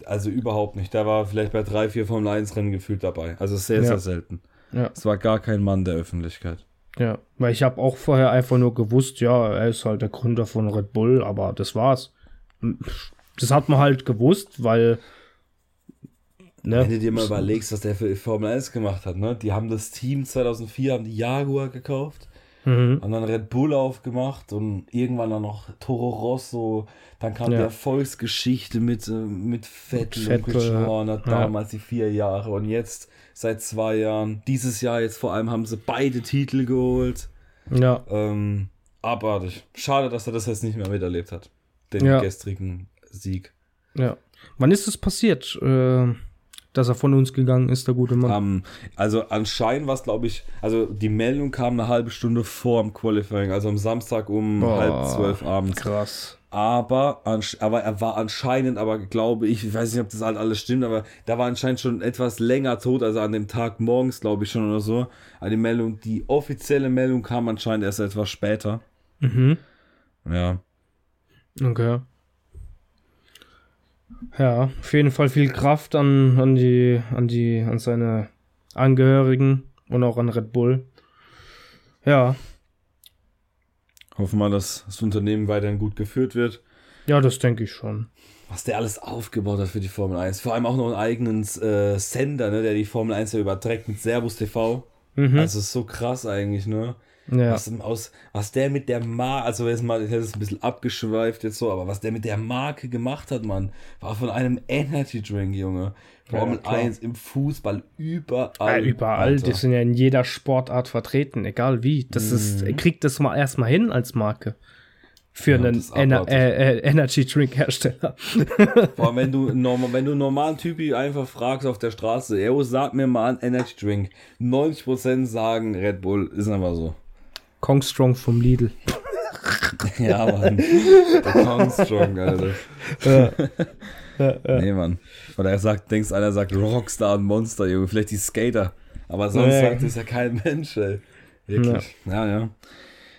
Speaker 1: Also überhaupt nicht. Der war vielleicht bei drei, vier Formel 1 Rennen gefühlt dabei. Also sehr, sehr selten. Ja. Es war gar kein Mann der Öffentlichkeit.
Speaker 2: Ja, weil ich habe auch vorher einfach nur gewusst, ja, er ist halt der Gründer von Red Bull, aber das war's. Das hat man halt gewusst, weil.
Speaker 1: Ne? Wenn du dir mal überlegst, was der für Formel 1 gemacht hat, ne? Die haben das Team 2004, haben die Jaguar gekauft Mhm. Und dann Red Bull aufgemacht und irgendwann dann noch Toro Rosso. Dann kam ja. die Erfolgsgeschichte mit, äh, mit Vettel, Vettel und Chris Horner, damals ja. die vier Jahre. Und jetzt seit zwei Jahren, dieses Jahr jetzt vor allem, haben sie beide Titel geholt. Ja. Ähm, abartig. Schade, dass er das jetzt nicht mehr miterlebt hat. Den ja. gestrigen Sieg.
Speaker 2: Ja. Wann ist das passiert? Äh dass er von uns gegangen ist, der gute Mann. Um,
Speaker 1: ähm, also anscheinend war es, glaube ich, also die Meldung kam eine halbe Stunde vor dem Qualifying, also am Samstag um Boah, halb zwölf abends.
Speaker 2: Krass.
Speaker 1: Aber, aber er war anscheinend, aber glaube ich, ich weiß nicht, ob das halt alles stimmt, aber da war anscheinend schon etwas länger tot, also an dem Tag morgens, glaube ich schon oder so. Also die Meldung, die offizielle Meldung kam anscheinend erst etwas später. Mhm. Ja.
Speaker 2: Okay. Ja, auf jeden Fall viel Kraft an, an die, an die, an seine Angehörigen und auch an Red Bull. Ja.
Speaker 1: Hoffen wir, dass das Unternehmen weiterhin gut geführt wird.
Speaker 2: Ja, das denke ich schon.
Speaker 1: Was der alles aufgebaut hat für die Formel 1. Vor allem auch noch einen eigenen äh, Sender, ne, der die Formel 1 ja überträgt mit Servus TV. Mhm. Also ist so krass eigentlich, ne? Ja. Was, aus, was der mit der Marke, also jetzt mal, hätte es ein bisschen abgeschweift jetzt so, aber was der mit der Marke gemacht hat, Mann, war von einem Energy Drink, Junge. Formel ja, 1 im Fußball, überall.
Speaker 2: Ja, überall, Alter. die sind ja in jeder Sportart vertreten, egal wie. Das mhm. ist, kriegt das mal erstmal hin als Marke. Für ja, einen Ener äh, äh, Energy Drink Hersteller.
Speaker 1: Allem, wenn du, normal, wenn du einen normalen Typi einfach fragst auf der Straße, ey, sag mir mal einen Energy Drink. 90% sagen Red Bull, ist einfach so.
Speaker 2: Kongstrong vom Lidl.
Speaker 1: ja, Mann. Der Kongstrong, Alter. Ja. Ja, ja. Nee, Mann. Oder er sagt, denkst einer sagt Rockstar und Monster, Junge. Vielleicht die Skater. Aber sonst nee. sagt es ja kein Mensch, ey. Wirklich. Ja. ja, ja.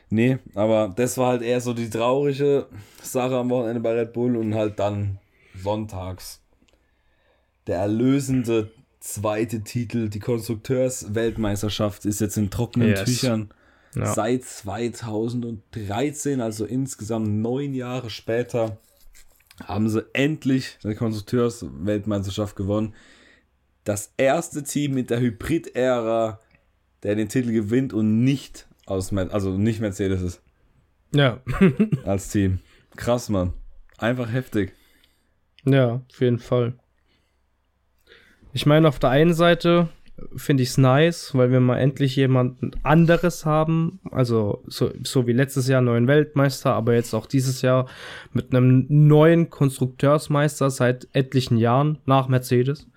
Speaker 1: Nee, aber das war halt eher so die traurige Sache am Wochenende bei Red Bull und halt dann sonntags der erlösende zweite Titel, die Konstrukteursweltmeisterschaft, ist jetzt in trockenen yes. Tüchern. Ja. Seit 2013, also insgesamt neun Jahre später, haben sie endlich die Konstrukteursweltmeisterschaft gewonnen. Das erste Team mit der Hybrid-Ära, der den Titel gewinnt und nicht aus, also nicht Mercedes ist.
Speaker 2: Ja.
Speaker 1: als Team. Krass, Mann. Einfach heftig.
Speaker 2: Ja, auf jeden Fall. Ich meine, auf der einen Seite finde ich es nice, weil wir mal endlich jemanden anderes haben. Also so, so wie letztes Jahr neuen Weltmeister, aber jetzt auch dieses Jahr mit einem neuen Konstrukteursmeister seit etlichen Jahren nach Mercedes.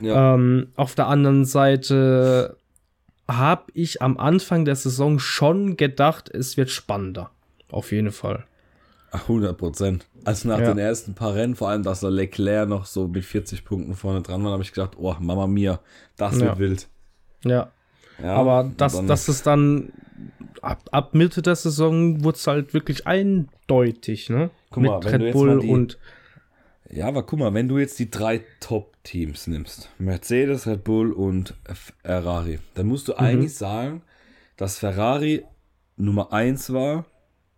Speaker 2: Ja. Ähm, auf der anderen Seite habe ich am Anfang der Saison schon gedacht, es wird spannender. Auf jeden Fall.
Speaker 1: 100 Prozent. Also nach ja. den ersten paar Rennen, vor allem, dass der Leclerc noch so mit 40 Punkten vorne dran war, habe ich gedacht, oh, Mama mia, das ja. wird wild.
Speaker 2: Ja. ja Aber dass, dass es dann ab, ab Mitte der Saison wurde es halt wirklich eindeutig, ne?
Speaker 1: Guck mit mal, wenn Red du Bull die, und. Ja, aber guck mal, wenn du jetzt die drei Top-Teams nimmst, Mercedes, Red Bull und Ferrari, dann musst du mhm. eigentlich sagen, dass Ferrari Nummer 1 war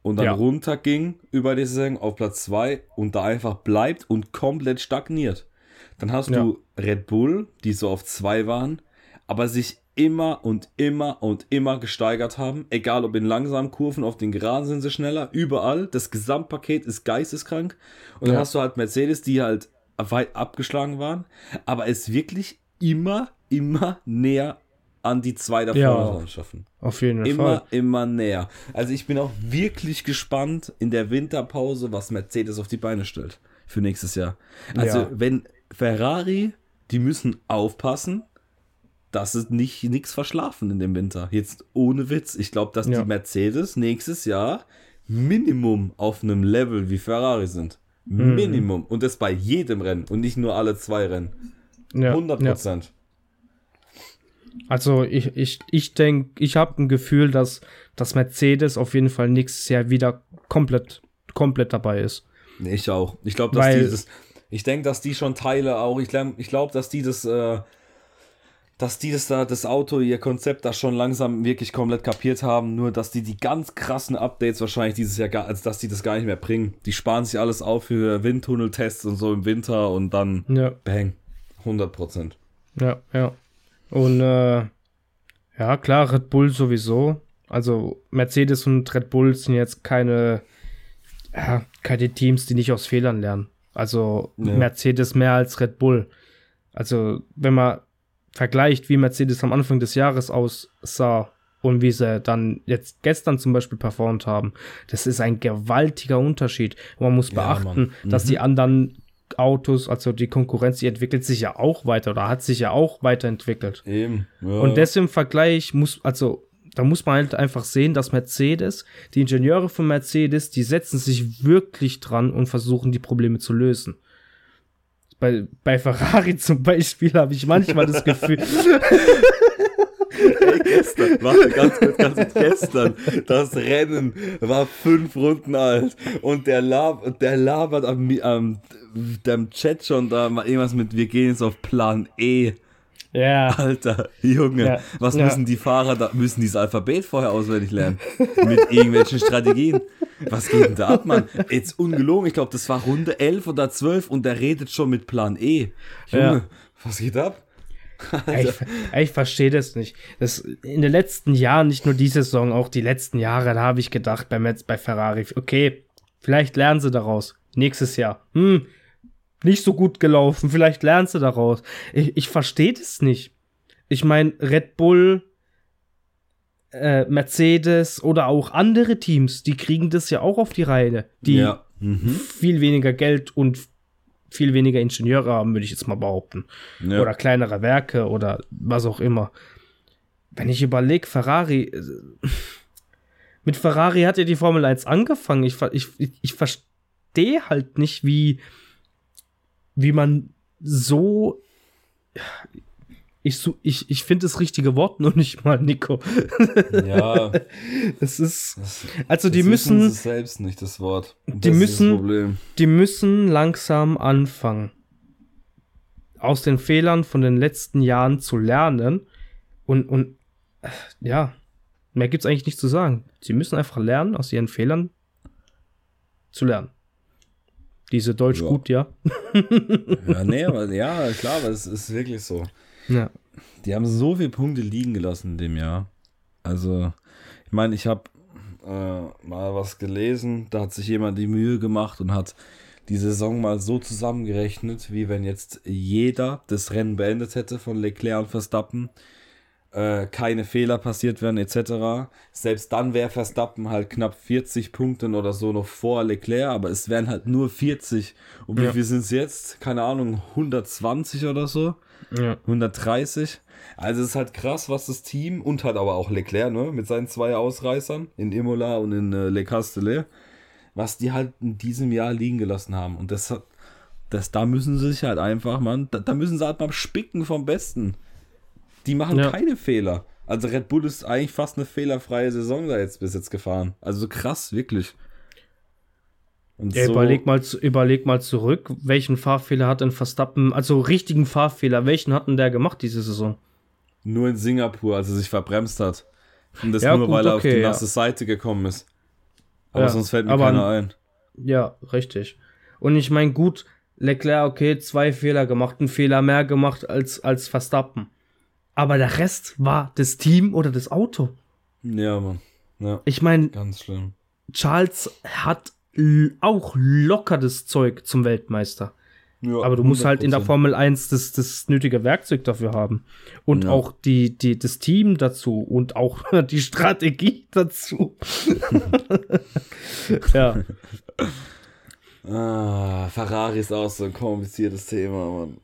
Speaker 1: und dann ja. runterging über die Saison auf Platz 2 und da einfach bleibt und komplett stagniert. Dann hast ja. du Red Bull, die so auf 2 waren, aber sich immer und immer und immer gesteigert haben. Egal ob in langsamen Kurven, auf den Geraden sind sie schneller, überall. Das Gesamtpaket ist geisteskrank. Und dann ja. hast du halt Mercedes, die halt weit abgeschlagen waren, aber es wirklich immer, immer näher an die zwei davor ja, schaffen.
Speaker 2: Auf jeden
Speaker 1: immer,
Speaker 2: Fall.
Speaker 1: Immer, immer näher. Also ich bin auch wirklich gespannt in der Winterpause, was Mercedes auf die Beine stellt für nächstes Jahr. Also ja. wenn Ferrari, die müssen aufpassen, dass es nicht nichts verschlafen in dem Winter. Jetzt ohne Witz. Ich glaube, dass
Speaker 2: Ja.
Speaker 1: die Mercedes nächstes Jahr Minimum auf einem Level wie Ferrari sind.
Speaker 2: Mhm.
Speaker 1: Minimum. Und das bei jedem Rennen und nicht nur alle zwei Rennen.
Speaker 2: Ja,
Speaker 1: 100
Speaker 2: ja.
Speaker 1: Prozent.
Speaker 2: Also ich, ich, ich denke, ich habe ein Gefühl, dass, dass Mercedes auf jeden Fall nächstes Jahr wieder komplett, komplett dabei ist.
Speaker 1: Nee, ich auch. Ich glaube, dass
Speaker 2: Weil-
Speaker 1: die das, ich denke, dass die schon Teile auch, ich glaube, ich glaub, dass die das, äh, dass die das da, das Auto, ihr Konzept da schon langsam wirklich komplett kapiert haben, nur dass die die ganz krassen Updates wahrscheinlich dieses Jahr gar, also dass die das gar nicht mehr bringen. Die sparen sich alles auf für Windtunneltests und so im Winter und dann
Speaker 2: Ja,
Speaker 1: bang, 100 Prozent.
Speaker 2: ja, ja. Und äh, ja, klar, Red Bull sowieso. Also Mercedes und Red Bull sind jetzt keine, ja, keine Teams, die nicht aus Fehlern lernen. Also
Speaker 1: Ja.
Speaker 2: Mercedes mehr als Red Bull. Also wenn man vergleicht, wie Mercedes am Anfang des Jahres aussah und wie sie dann jetzt gestern zum Beispiel performt haben, das ist ein gewaltiger Unterschied. Und man muss
Speaker 1: Ja,
Speaker 2: beachten, dass
Speaker 1: Mhm.
Speaker 2: die anderen Autos, also die Konkurrenz, die entwickelt sich ja auch weiter oder hat sich ja auch weiterentwickelt.
Speaker 1: Eben. Ja.
Speaker 2: Und das im Vergleich muss, also da muss man halt einfach sehen, dass Mercedes, die Ingenieure von Mercedes, die setzen sich wirklich dran und versuchen die Probleme zu lösen. Bei, bei Ferrari zum Beispiel habe ich manchmal das Gefühl,
Speaker 1: Ey, gestern, warte, ganz kurz, ganz kurz, gestern, das Rennen war fünf Runden alt und der, lab, der labert am, am dem Chat schon da mal irgendwas mit, wir gehen jetzt auf Plan E.
Speaker 2: ja,
Speaker 1: Alter, Junge,
Speaker 2: Ja,
Speaker 1: was
Speaker 2: ja.
Speaker 1: müssen die Fahrer da, müssen dieses Alphabet vorher auswendig lernen? mit irgendwelchen Strategien. Was geht denn da ab, Mann? Jetzt ungelogen, ich glaube, das war Runde 11 oder 12 und der redet schon mit Plan E. Junge, was geht ab?
Speaker 2: ich, ich verstehe das nicht. Das, in den letzten Jahren, nicht nur diese Saison, auch die letzten Jahre, da habe ich gedacht bei, Metz, bei Ferrari, okay, vielleicht lernen sie daraus. Nächstes Jahr. Hm, nicht so gut gelaufen, vielleicht lernen sie daraus. Ich, ich verstehe das nicht. Ich meine, Red Bull, äh, Mercedes oder auch andere Teams, die kriegen das ja auch auf die Reihe. Die
Speaker 1: ja. Mhm.
Speaker 2: viel weniger Geld und viel weniger Ingenieure haben, würde ich jetzt mal behaupten
Speaker 1: ja.
Speaker 2: oder kleinere Werke oder was auch immer. Wenn ich überlege, Ferrari, äh, mit Ferrari hat ja die Formel 1 angefangen. Ich, ich, ich verstehe halt nicht, wie, wie man so. Ich, ich, ich finde das richtige Wort noch nicht mal, Nico.
Speaker 1: ja.
Speaker 2: Es ist.
Speaker 1: Das,
Speaker 2: Also, die
Speaker 1: das
Speaker 2: müssen.
Speaker 1: sie selbst nicht, das Wort. Und
Speaker 2: Die
Speaker 1: das
Speaker 2: müssen-
Speaker 1: das Problem.
Speaker 2: die müssen langsam anfangen, aus den Fehlern von den letzten Jahren zu lernen. Und, und ja, mehr gibt's eigentlich nicht zu sagen. Sie müssen einfach lernen, aus ihren Fehlern zu lernen. Diese Deutsch
Speaker 1: Ja.
Speaker 2: gut, ja.
Speaker 1: Ja, nee, aber ja, klar, aber es ist wirklich so.
Speaker 2: Ja.
Speaker 1: Die haben so viele Punkte liegen gelassen in dem Jahr. Also, ich meine, ich habe äh, mal was gelesen, da hat sich jemand die Mühe gemacht und hat die Saison mal so zusammengerechnet, wie wenn jetzt jeder das Rennen beendet hätte von Leclerc und Verstappen, äh, keine Fehler passiert wären etc. Selbst dann wäre Verstappen halt knapp 40 Punkten oder so noch vor Leclerc, aber es wären halt nur 40. Und wie
Speaker 2: Ja.
Speaker 1: viel sind es jetzt? Keine Ahnung, 120 oder so?
Speaker 2: Ja.
Speaker 1: 130. Also es ist halt krass, was das Team und halt aber auch Leclerc, ne, mit seinen zwei Ausreißern in Imola und in äh, Le Castellet, was die halt in diesem Jahr liegen gelassen haben. Und das hat, das, da müssen sie sich halt einfach, man, da, da müssen sie halt mal spicken vom Besten. Die machen
Speaker 2: Ja.
Speaker 1: keine Fehler. Also Red Bull ist eigentlich fast eine fehlerfreie Saison da jetzt bis jetzt gefahren. Also krass, wirklich. Und
Speaker 2: Ja, überleg, mal, überleg mal zurück, welchen Fahrfehler hat denn Verstappen, also richtigen Fahrfehler, welchen hat denn der gemacht diese Saison?
Speaker 1: Nur in Singapur, als er sich verbremst hat. Und das
Speaker 2: Ja,
Speaker 1: nur,
Speaker 2: gut,
Speaker 1: weil er auf
Speaker 2: okay,
Speaker 1: die
Speaker 2: ja.
Speaker 1: nasse Seite gekommen ist. Aber sonst fällt mir
Speaker 2: aber-
Speaker 1: keiner ein.
Speaker 2: Ja, richtig. Und ich meine, gut, Leclerc, okay, zwei Fehler gemacht, einen Fehler mehr gemacht als, als Verstappen. Aber der Rest war das Team oder das Auto.
Speaker 1: Ja, Mann. Ja,
Speaker 2: Ich meine,
Speaker 1: ganz schlimm.
Speaker 2: Charles hat auch locker das Zeug zum Weltmeister.
Speaker 1: Ja,
Speaker 2: Aber du musst halt in der
Speaker 1: 100%.
Speaker 2: Formel 1 das, das nötige Werkzeug dafür haben. Und
Speaker 1: Ja.
Speaker 2: auch die, die, das Team dazu und auch die Strategie dazu. ja.
Speaker 1: Ah, Ferrari ist auch so ein kompliziertes Thema, Mann.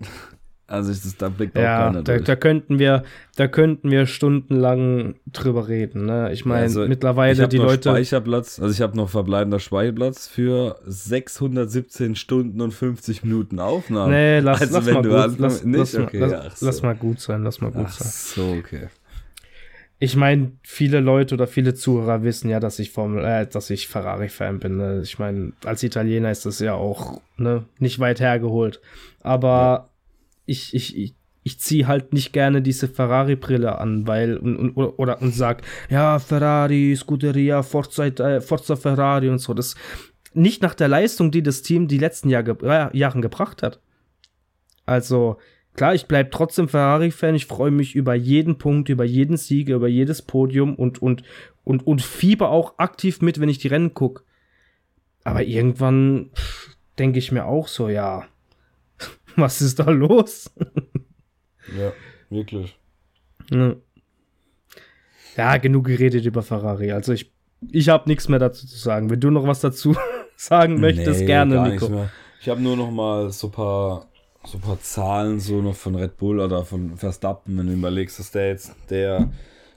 Speaker 1: Also ich, das, da blickt
Speaker 2: auch ja, keiner da, da, könnten wir, da könnten wir stundenlang drüber reden. Ne? Ich meine, also, mittlerweile ich die noch Leute.
Speaker 1: Speicherplatz, also ich habe noch verbleibender Speicherplatz für 617 Stunden und 50 Minuten Aufnahme.
Speaker 2: Nee, lass, also, lass mal gut,
Speaker 1: lass, nicht, lass,
Speaker 2: okay, lass, so. lass, mal gut sein, lass mal gut
Speaker 1: Ach
Speaker 2: sein.
Speaker 1: So, okay.
Speaker 2: Ich meine, viele Leute oder viele Zuhörer wissen ja, dass ich Formel, äh, dass ich Ferrari-Fan bin. Ne? Ich meine, als Italiener ist das ja auch ne, nicht weit hergeholt. Aber ja ich, ich, ich, ich ziehe halt nicht gerne diese Ferrari-Brille an, weil und, und, oder und sag, ja, Ferrari, Scuderia, Forza, äh, Forza Ferrari und so. Das nicht nach der Leistung, die das Team die letzten Jahr, äh, Jahren gebracht hat. Also, klar, ich bleib trotzdem Ferrari-Fan. Ich freue mich über jeden Punkt, über jeden Sieg, über jedes Podium und, und, und, und fieber auch aktiv mit, wenn ich die Rennen guck. Aber irgendwann denke ich mir auch so, ja, was ist da los?
Speaker 1: ja, wirklich.
Speaker 2: Ja. ja, genug geredet über Ferrari. Also ich, ich habe nichts mehr dazu zu sagen. Wenn du noch was dazu sagen möchtest, nee, gerne, Nico.
Speaker 1: Ich habe nur noch mal so paar, so paar Zahlen so noch von Red Bull oder von Verstappen, wenn du überlegst, dass der jetzt der,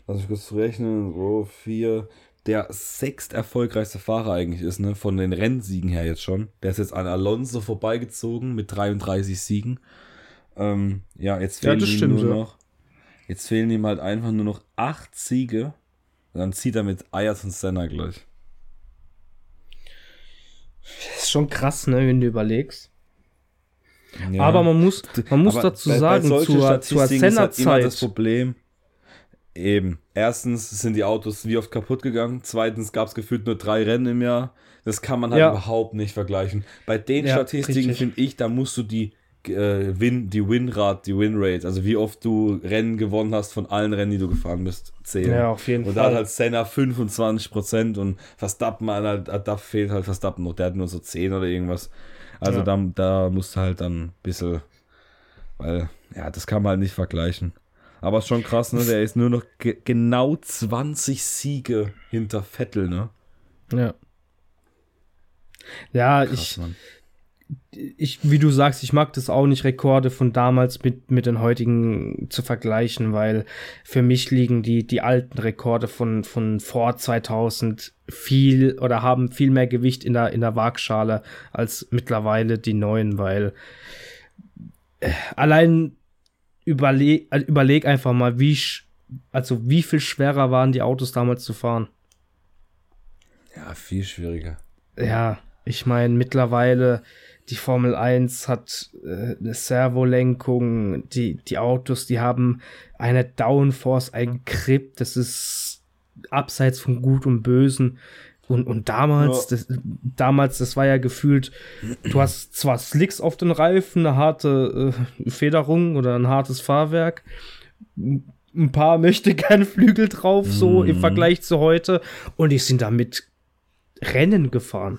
Speaker 1: lass mich kurz rechnen, so vier, der sechst erfolgreichste Fahrer eigentlich ist, ne? Von den Rennsiegen her jetzt schon. Der ist jetzt an Alonso vorbeigezogen mit 33 Siegen. Ähm, ja, jetzt fehlen ja, ihm stimmt, nur ja. noch. Jetzt fehlen ihm halt einfach nur noch acht Siege. Und dann zieht er mit Ayrton Senna gleich.
Speaker 2: Das ist schon krass, ne, wenn du überlegst. Ja. Aber man muss, man muss dazu bei, sagen, bei zur, zur Senna-Zeit. Halt
Speaker 1: das Problem, Eben. Erstens sind die Autos wie oft kaputt gegangen. Zweitens gab es gefühlt nur drei Rennen im Jahr. Das kann man halt ja. überhaupt nicht vergleichen. Bei den ja, Statistiken finde ich, da musst du die äh, Win, die Winrate, die Winrate, also wie oft du Rennen gewonnen hast von allen Rennen, die du gefahren bist, zählen.
Speaker 2: Ja, auf jeden
Speaker 1: und
Speaker 2: Fall.
Speaker 1: Und da hat halt Senna 25% und Verstappen, halt, da fehlt halt Verstappen noch, der hat nur so 10 oder irgendwas. Also ja. da, da musst du halt dann ein bisschen, weil, ja, das kann man halt nicht vergleichen. Aber ist schon krass, ne? Der ist nur noch ge genau 20 Siege hinter Vettel, ne?
Speaker 2: Ja. Ja, krass, ich, Mann. ich, wie du sagst, ich mag das auch nicht, Rekorde von damals mit, mit den heutigen zu vergleichen, weil für mich liegen die, die alten Rekorde von, von vor 2000 viel oder haben viel mehr Gewicht in der, in der Waagschale als mittlerweile die neuen, weil äh, allein überleg, also überleg einfach mal, wie, also wie viel schwerer waren die Autos damals zu fahren.
Speaker 1: Ja, viel schwieriger.
Speaker 2: Ja, ich meine, mittlerweile die Formel 1 hat äh, eine Servolenkung, die, die Autos, die haben eine Downforce, ein Grip, das ist abseits von Gut und Bösen. Und, und damals, ja. das, damals, das war ja gefühlt, du hast zwar Slicks auf den Reifen, eine harte äh, Federung oder ein hartes Fahrwerk, ein paar möchte gern Flügel drauf, mhm. so im. Vergleich zu heute, und die sind damit Rennen gefahren.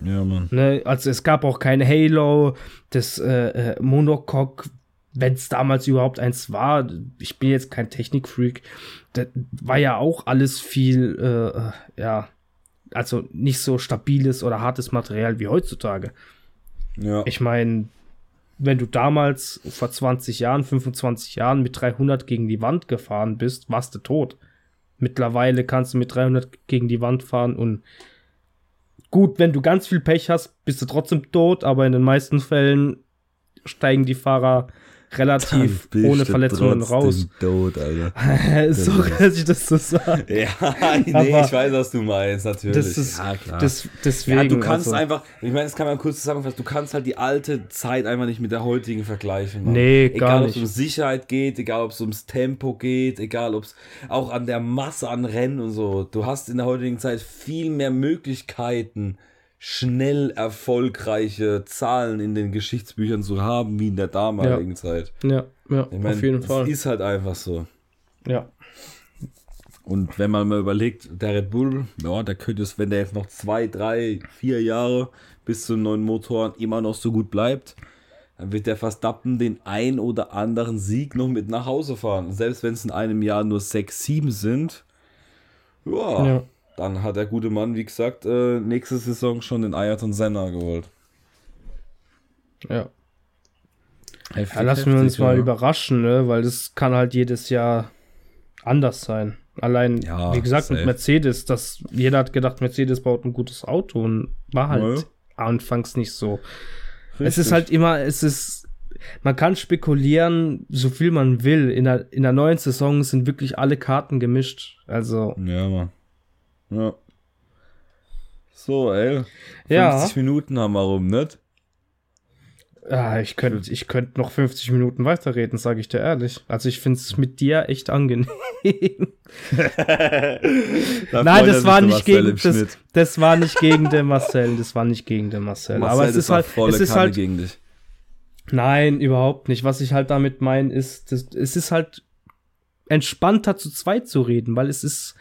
Speaker 1: Ja, Mann.
Speaker 2: Ne, also es gab auch kein Halo, das äh, äh, Monocoque, wenn es damals überhaupt eins war. Ich bin jetzt kein Technikfreak. Das war ja auch alles viel, äh, äh ja, also nicht so stabiles oder hartes Material wie heutzutage.
Speaker 1: Ja.
Speaker 2: Ich meine, wenn du damals vor 20 Jahren, 25 Jahren mit 300 gegen die Wand gefahren bist, warst du tot. Mittlerweile kannst du mit 300 gegen die Wand fahren und gut, wenn du ganz viel Pech hast, bist du trotzdem tot, aber in den meisten Fällen steigen die Fahrer relativ ohne Verletzungen raus.
Speaker 1: Tot, Alter.
Speaker 2: Sorry, dass ich das so sage.
Speaker 1: Ja, nee, Aber ich weiß, was du meinst, natürlich.
Speaker 2: Das ist, ja, klar. Das, deswegen,
Speaker 1: ja, du kannst also, einfach, ich meine, das kann man kurz zusammenfassen, du kannst halt die alte Zeit einfach nicht mit der heutigen vergleichen.
Speaker 2: Mann. Nee,
Speaker 1: egal,
Speaker 2: gar
Speaker 1: nicht. Egal, ob es um Sicherheit geht, egal, ob es ums Tempo geht, egal, ob es auch an der Masse an Rennen und so. Du hast in der heutigen Zeit viel mehr Möglichkeiten, schnell erfolgreiche Zahlen in den Geschichtsbüchern zu haben, wie in der damaligen
Speaker 2: ja.
Speaker 1: Zeit.
Speaker 2: Ja, ja, ich mein, auf jeden Fall.
Speaker 1: ist halt einfach so.
Speaker 2: Ja.
Speaker 1: Und wenn man mal überlegt, der Red Bull, ja, der könnte es, wenn der jetzt noch zwei, drei, vier Jahre bis zu neuen Motoren immer noch so gut bleibt, dann wird der Verstappen den ein oder anderen Sieg noch mit nach Hause fahren. Selbst wenn es in einem Jahr nur sechs, sieben sind. Ja, ja dann hat der gute Mann, wie gesagt, äh, nächste Saison schon den Ayrton Senna geholt.
Speaker 2: Ja. Heftig, ja, lassen wir uns mal ja. überraschen, ne? weil das kann halt jedes Jahr anders sein. Allein, ja, wie gesagt, safe. mit Mercedes, das, jeder hat gedacht, Mercedes baut ein gutes Auto und war halt ja. anfangs nicht so. Richtig. Es ist halt immer, es ist, man kann spekulieren, so viel man will. In der, in der neuen Saison sind wirklich alle Karten gemischt. Also.
Speaker 1: Ja, Mann. Ja. So, ey. 50 ja. Minuten haben wir rum, nicht?
Speaker 2: Ja, ich könnte ich könnt noch 50 Minuten weiterreden, sage ich dir ehrlich. Also ich finde es mit dir echt angenehm. da Nein, das war nicht gegen das, das, war nicht gegen den Marcel, das war nicht gegen den Marcel. Marcel Aber es ist halt es ist halt gegen dich. Nein, überhaupt nicht. Was ich halt damit meine, ist, das, es ist halt entspannter zu zweit zu reden, weil es ist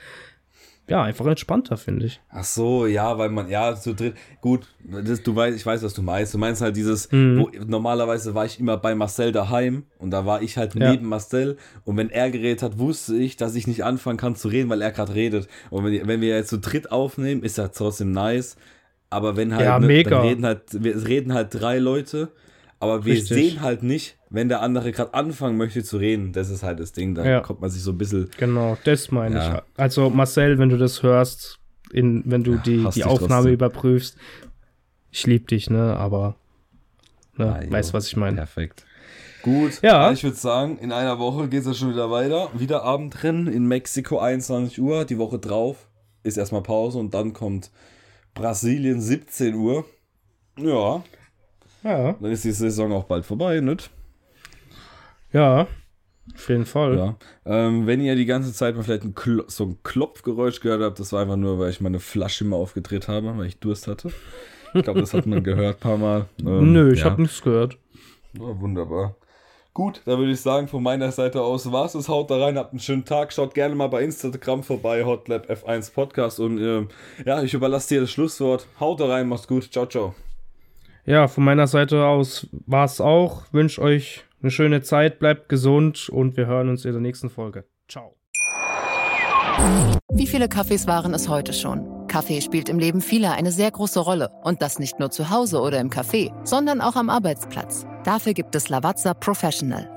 Speaker 2: ja, einfach entspannter, finde ich.
Speaker 1: Ach so, ja, weil man, ja, zu dritt, gut, das, du weißt, ich weiß, was du meinst. Du meinst halt dieses, mhm. wo, normalerweise war ich immer bei Marcel daheim und da war ich halt ja. neben Marcel und wenn er geredet hat, wusste ich, dass ich nicht anfangen kann zu reden, weil er gerade redet. Und wenn, wenn wir jetzt zu dritt aufnehmen, ist das trotzdem nice. Aber wenn halt, ja, ne, mega. reden halt, wir reden halt drei Leute, aber wir Richtig. sehen halt nicht, wenn der andere gerade anfangen möchte zu reden, das ist halt das Ding, da ja. kommt man sich so ein bisschen.
Speaker 2: Genau, das meine ja. ich. Also Marcel, wenn du das hörst, in, wenn du die, die Aufnahme trotzdem. überprüfst, ich liebe dich, ne, aber ne, ah, weißt, was ich meine.
Speaker 1: Perfekt. Gut, ja. ich würde sagen, in einer Woche geht es ja schon wieder weiter. Wieder Abendrennen in Mexiko, 21 Uhr. Die Woche drauf ist erstmal Pause und dann kommt Brasilien, 17 Uhr. Ja. Ja. Dann ist die Saison auch bald vorbei, nicht?
Speaker 2: Ja, auf jeden Fall.
Speaker 1: Ja. Ähm, wenn ihr die ganze Zeit mal vielleicht ein so ein Klopfgeräusch gehört habt, das war einfach nur, weil ich meine Flasche mal aufgedreht habe, weil ich Durst hatte. Ich glaube, das hat man gehört ein paar Mal.
Speaker 2: Ähm, Nö, ich ja. habe nichts gehört.
Speaker 1: Oh, wunderbar. Gut, da würde ich sagen, von meiner Seite aus war's es. Haut da rein, habt einen schönen Tag. Schaut gerne mal bei Instagram vorbei, Hotlab F1 Podcast. Und ähm, ja, ich überlasse dir das Schlusswort. Haut da rein, macht's gut. Ciao, ciao.
Speaker 2: Ja, von meiner Seite aus war's auch. Wünsche euch eine schöne Zeit, bleibt gesund und wir hören uns in der nächsten Folge. Ciao.
Speaker 3: Wie viele Kaffees waren es heute schon? Kaffee spielt im Leben vieler eine sehr große Rolle. Und das nicht nur zu Hause oder im Café, sondern auch am Arbeitsplatz. Dafür gibt es Lavazza Professional.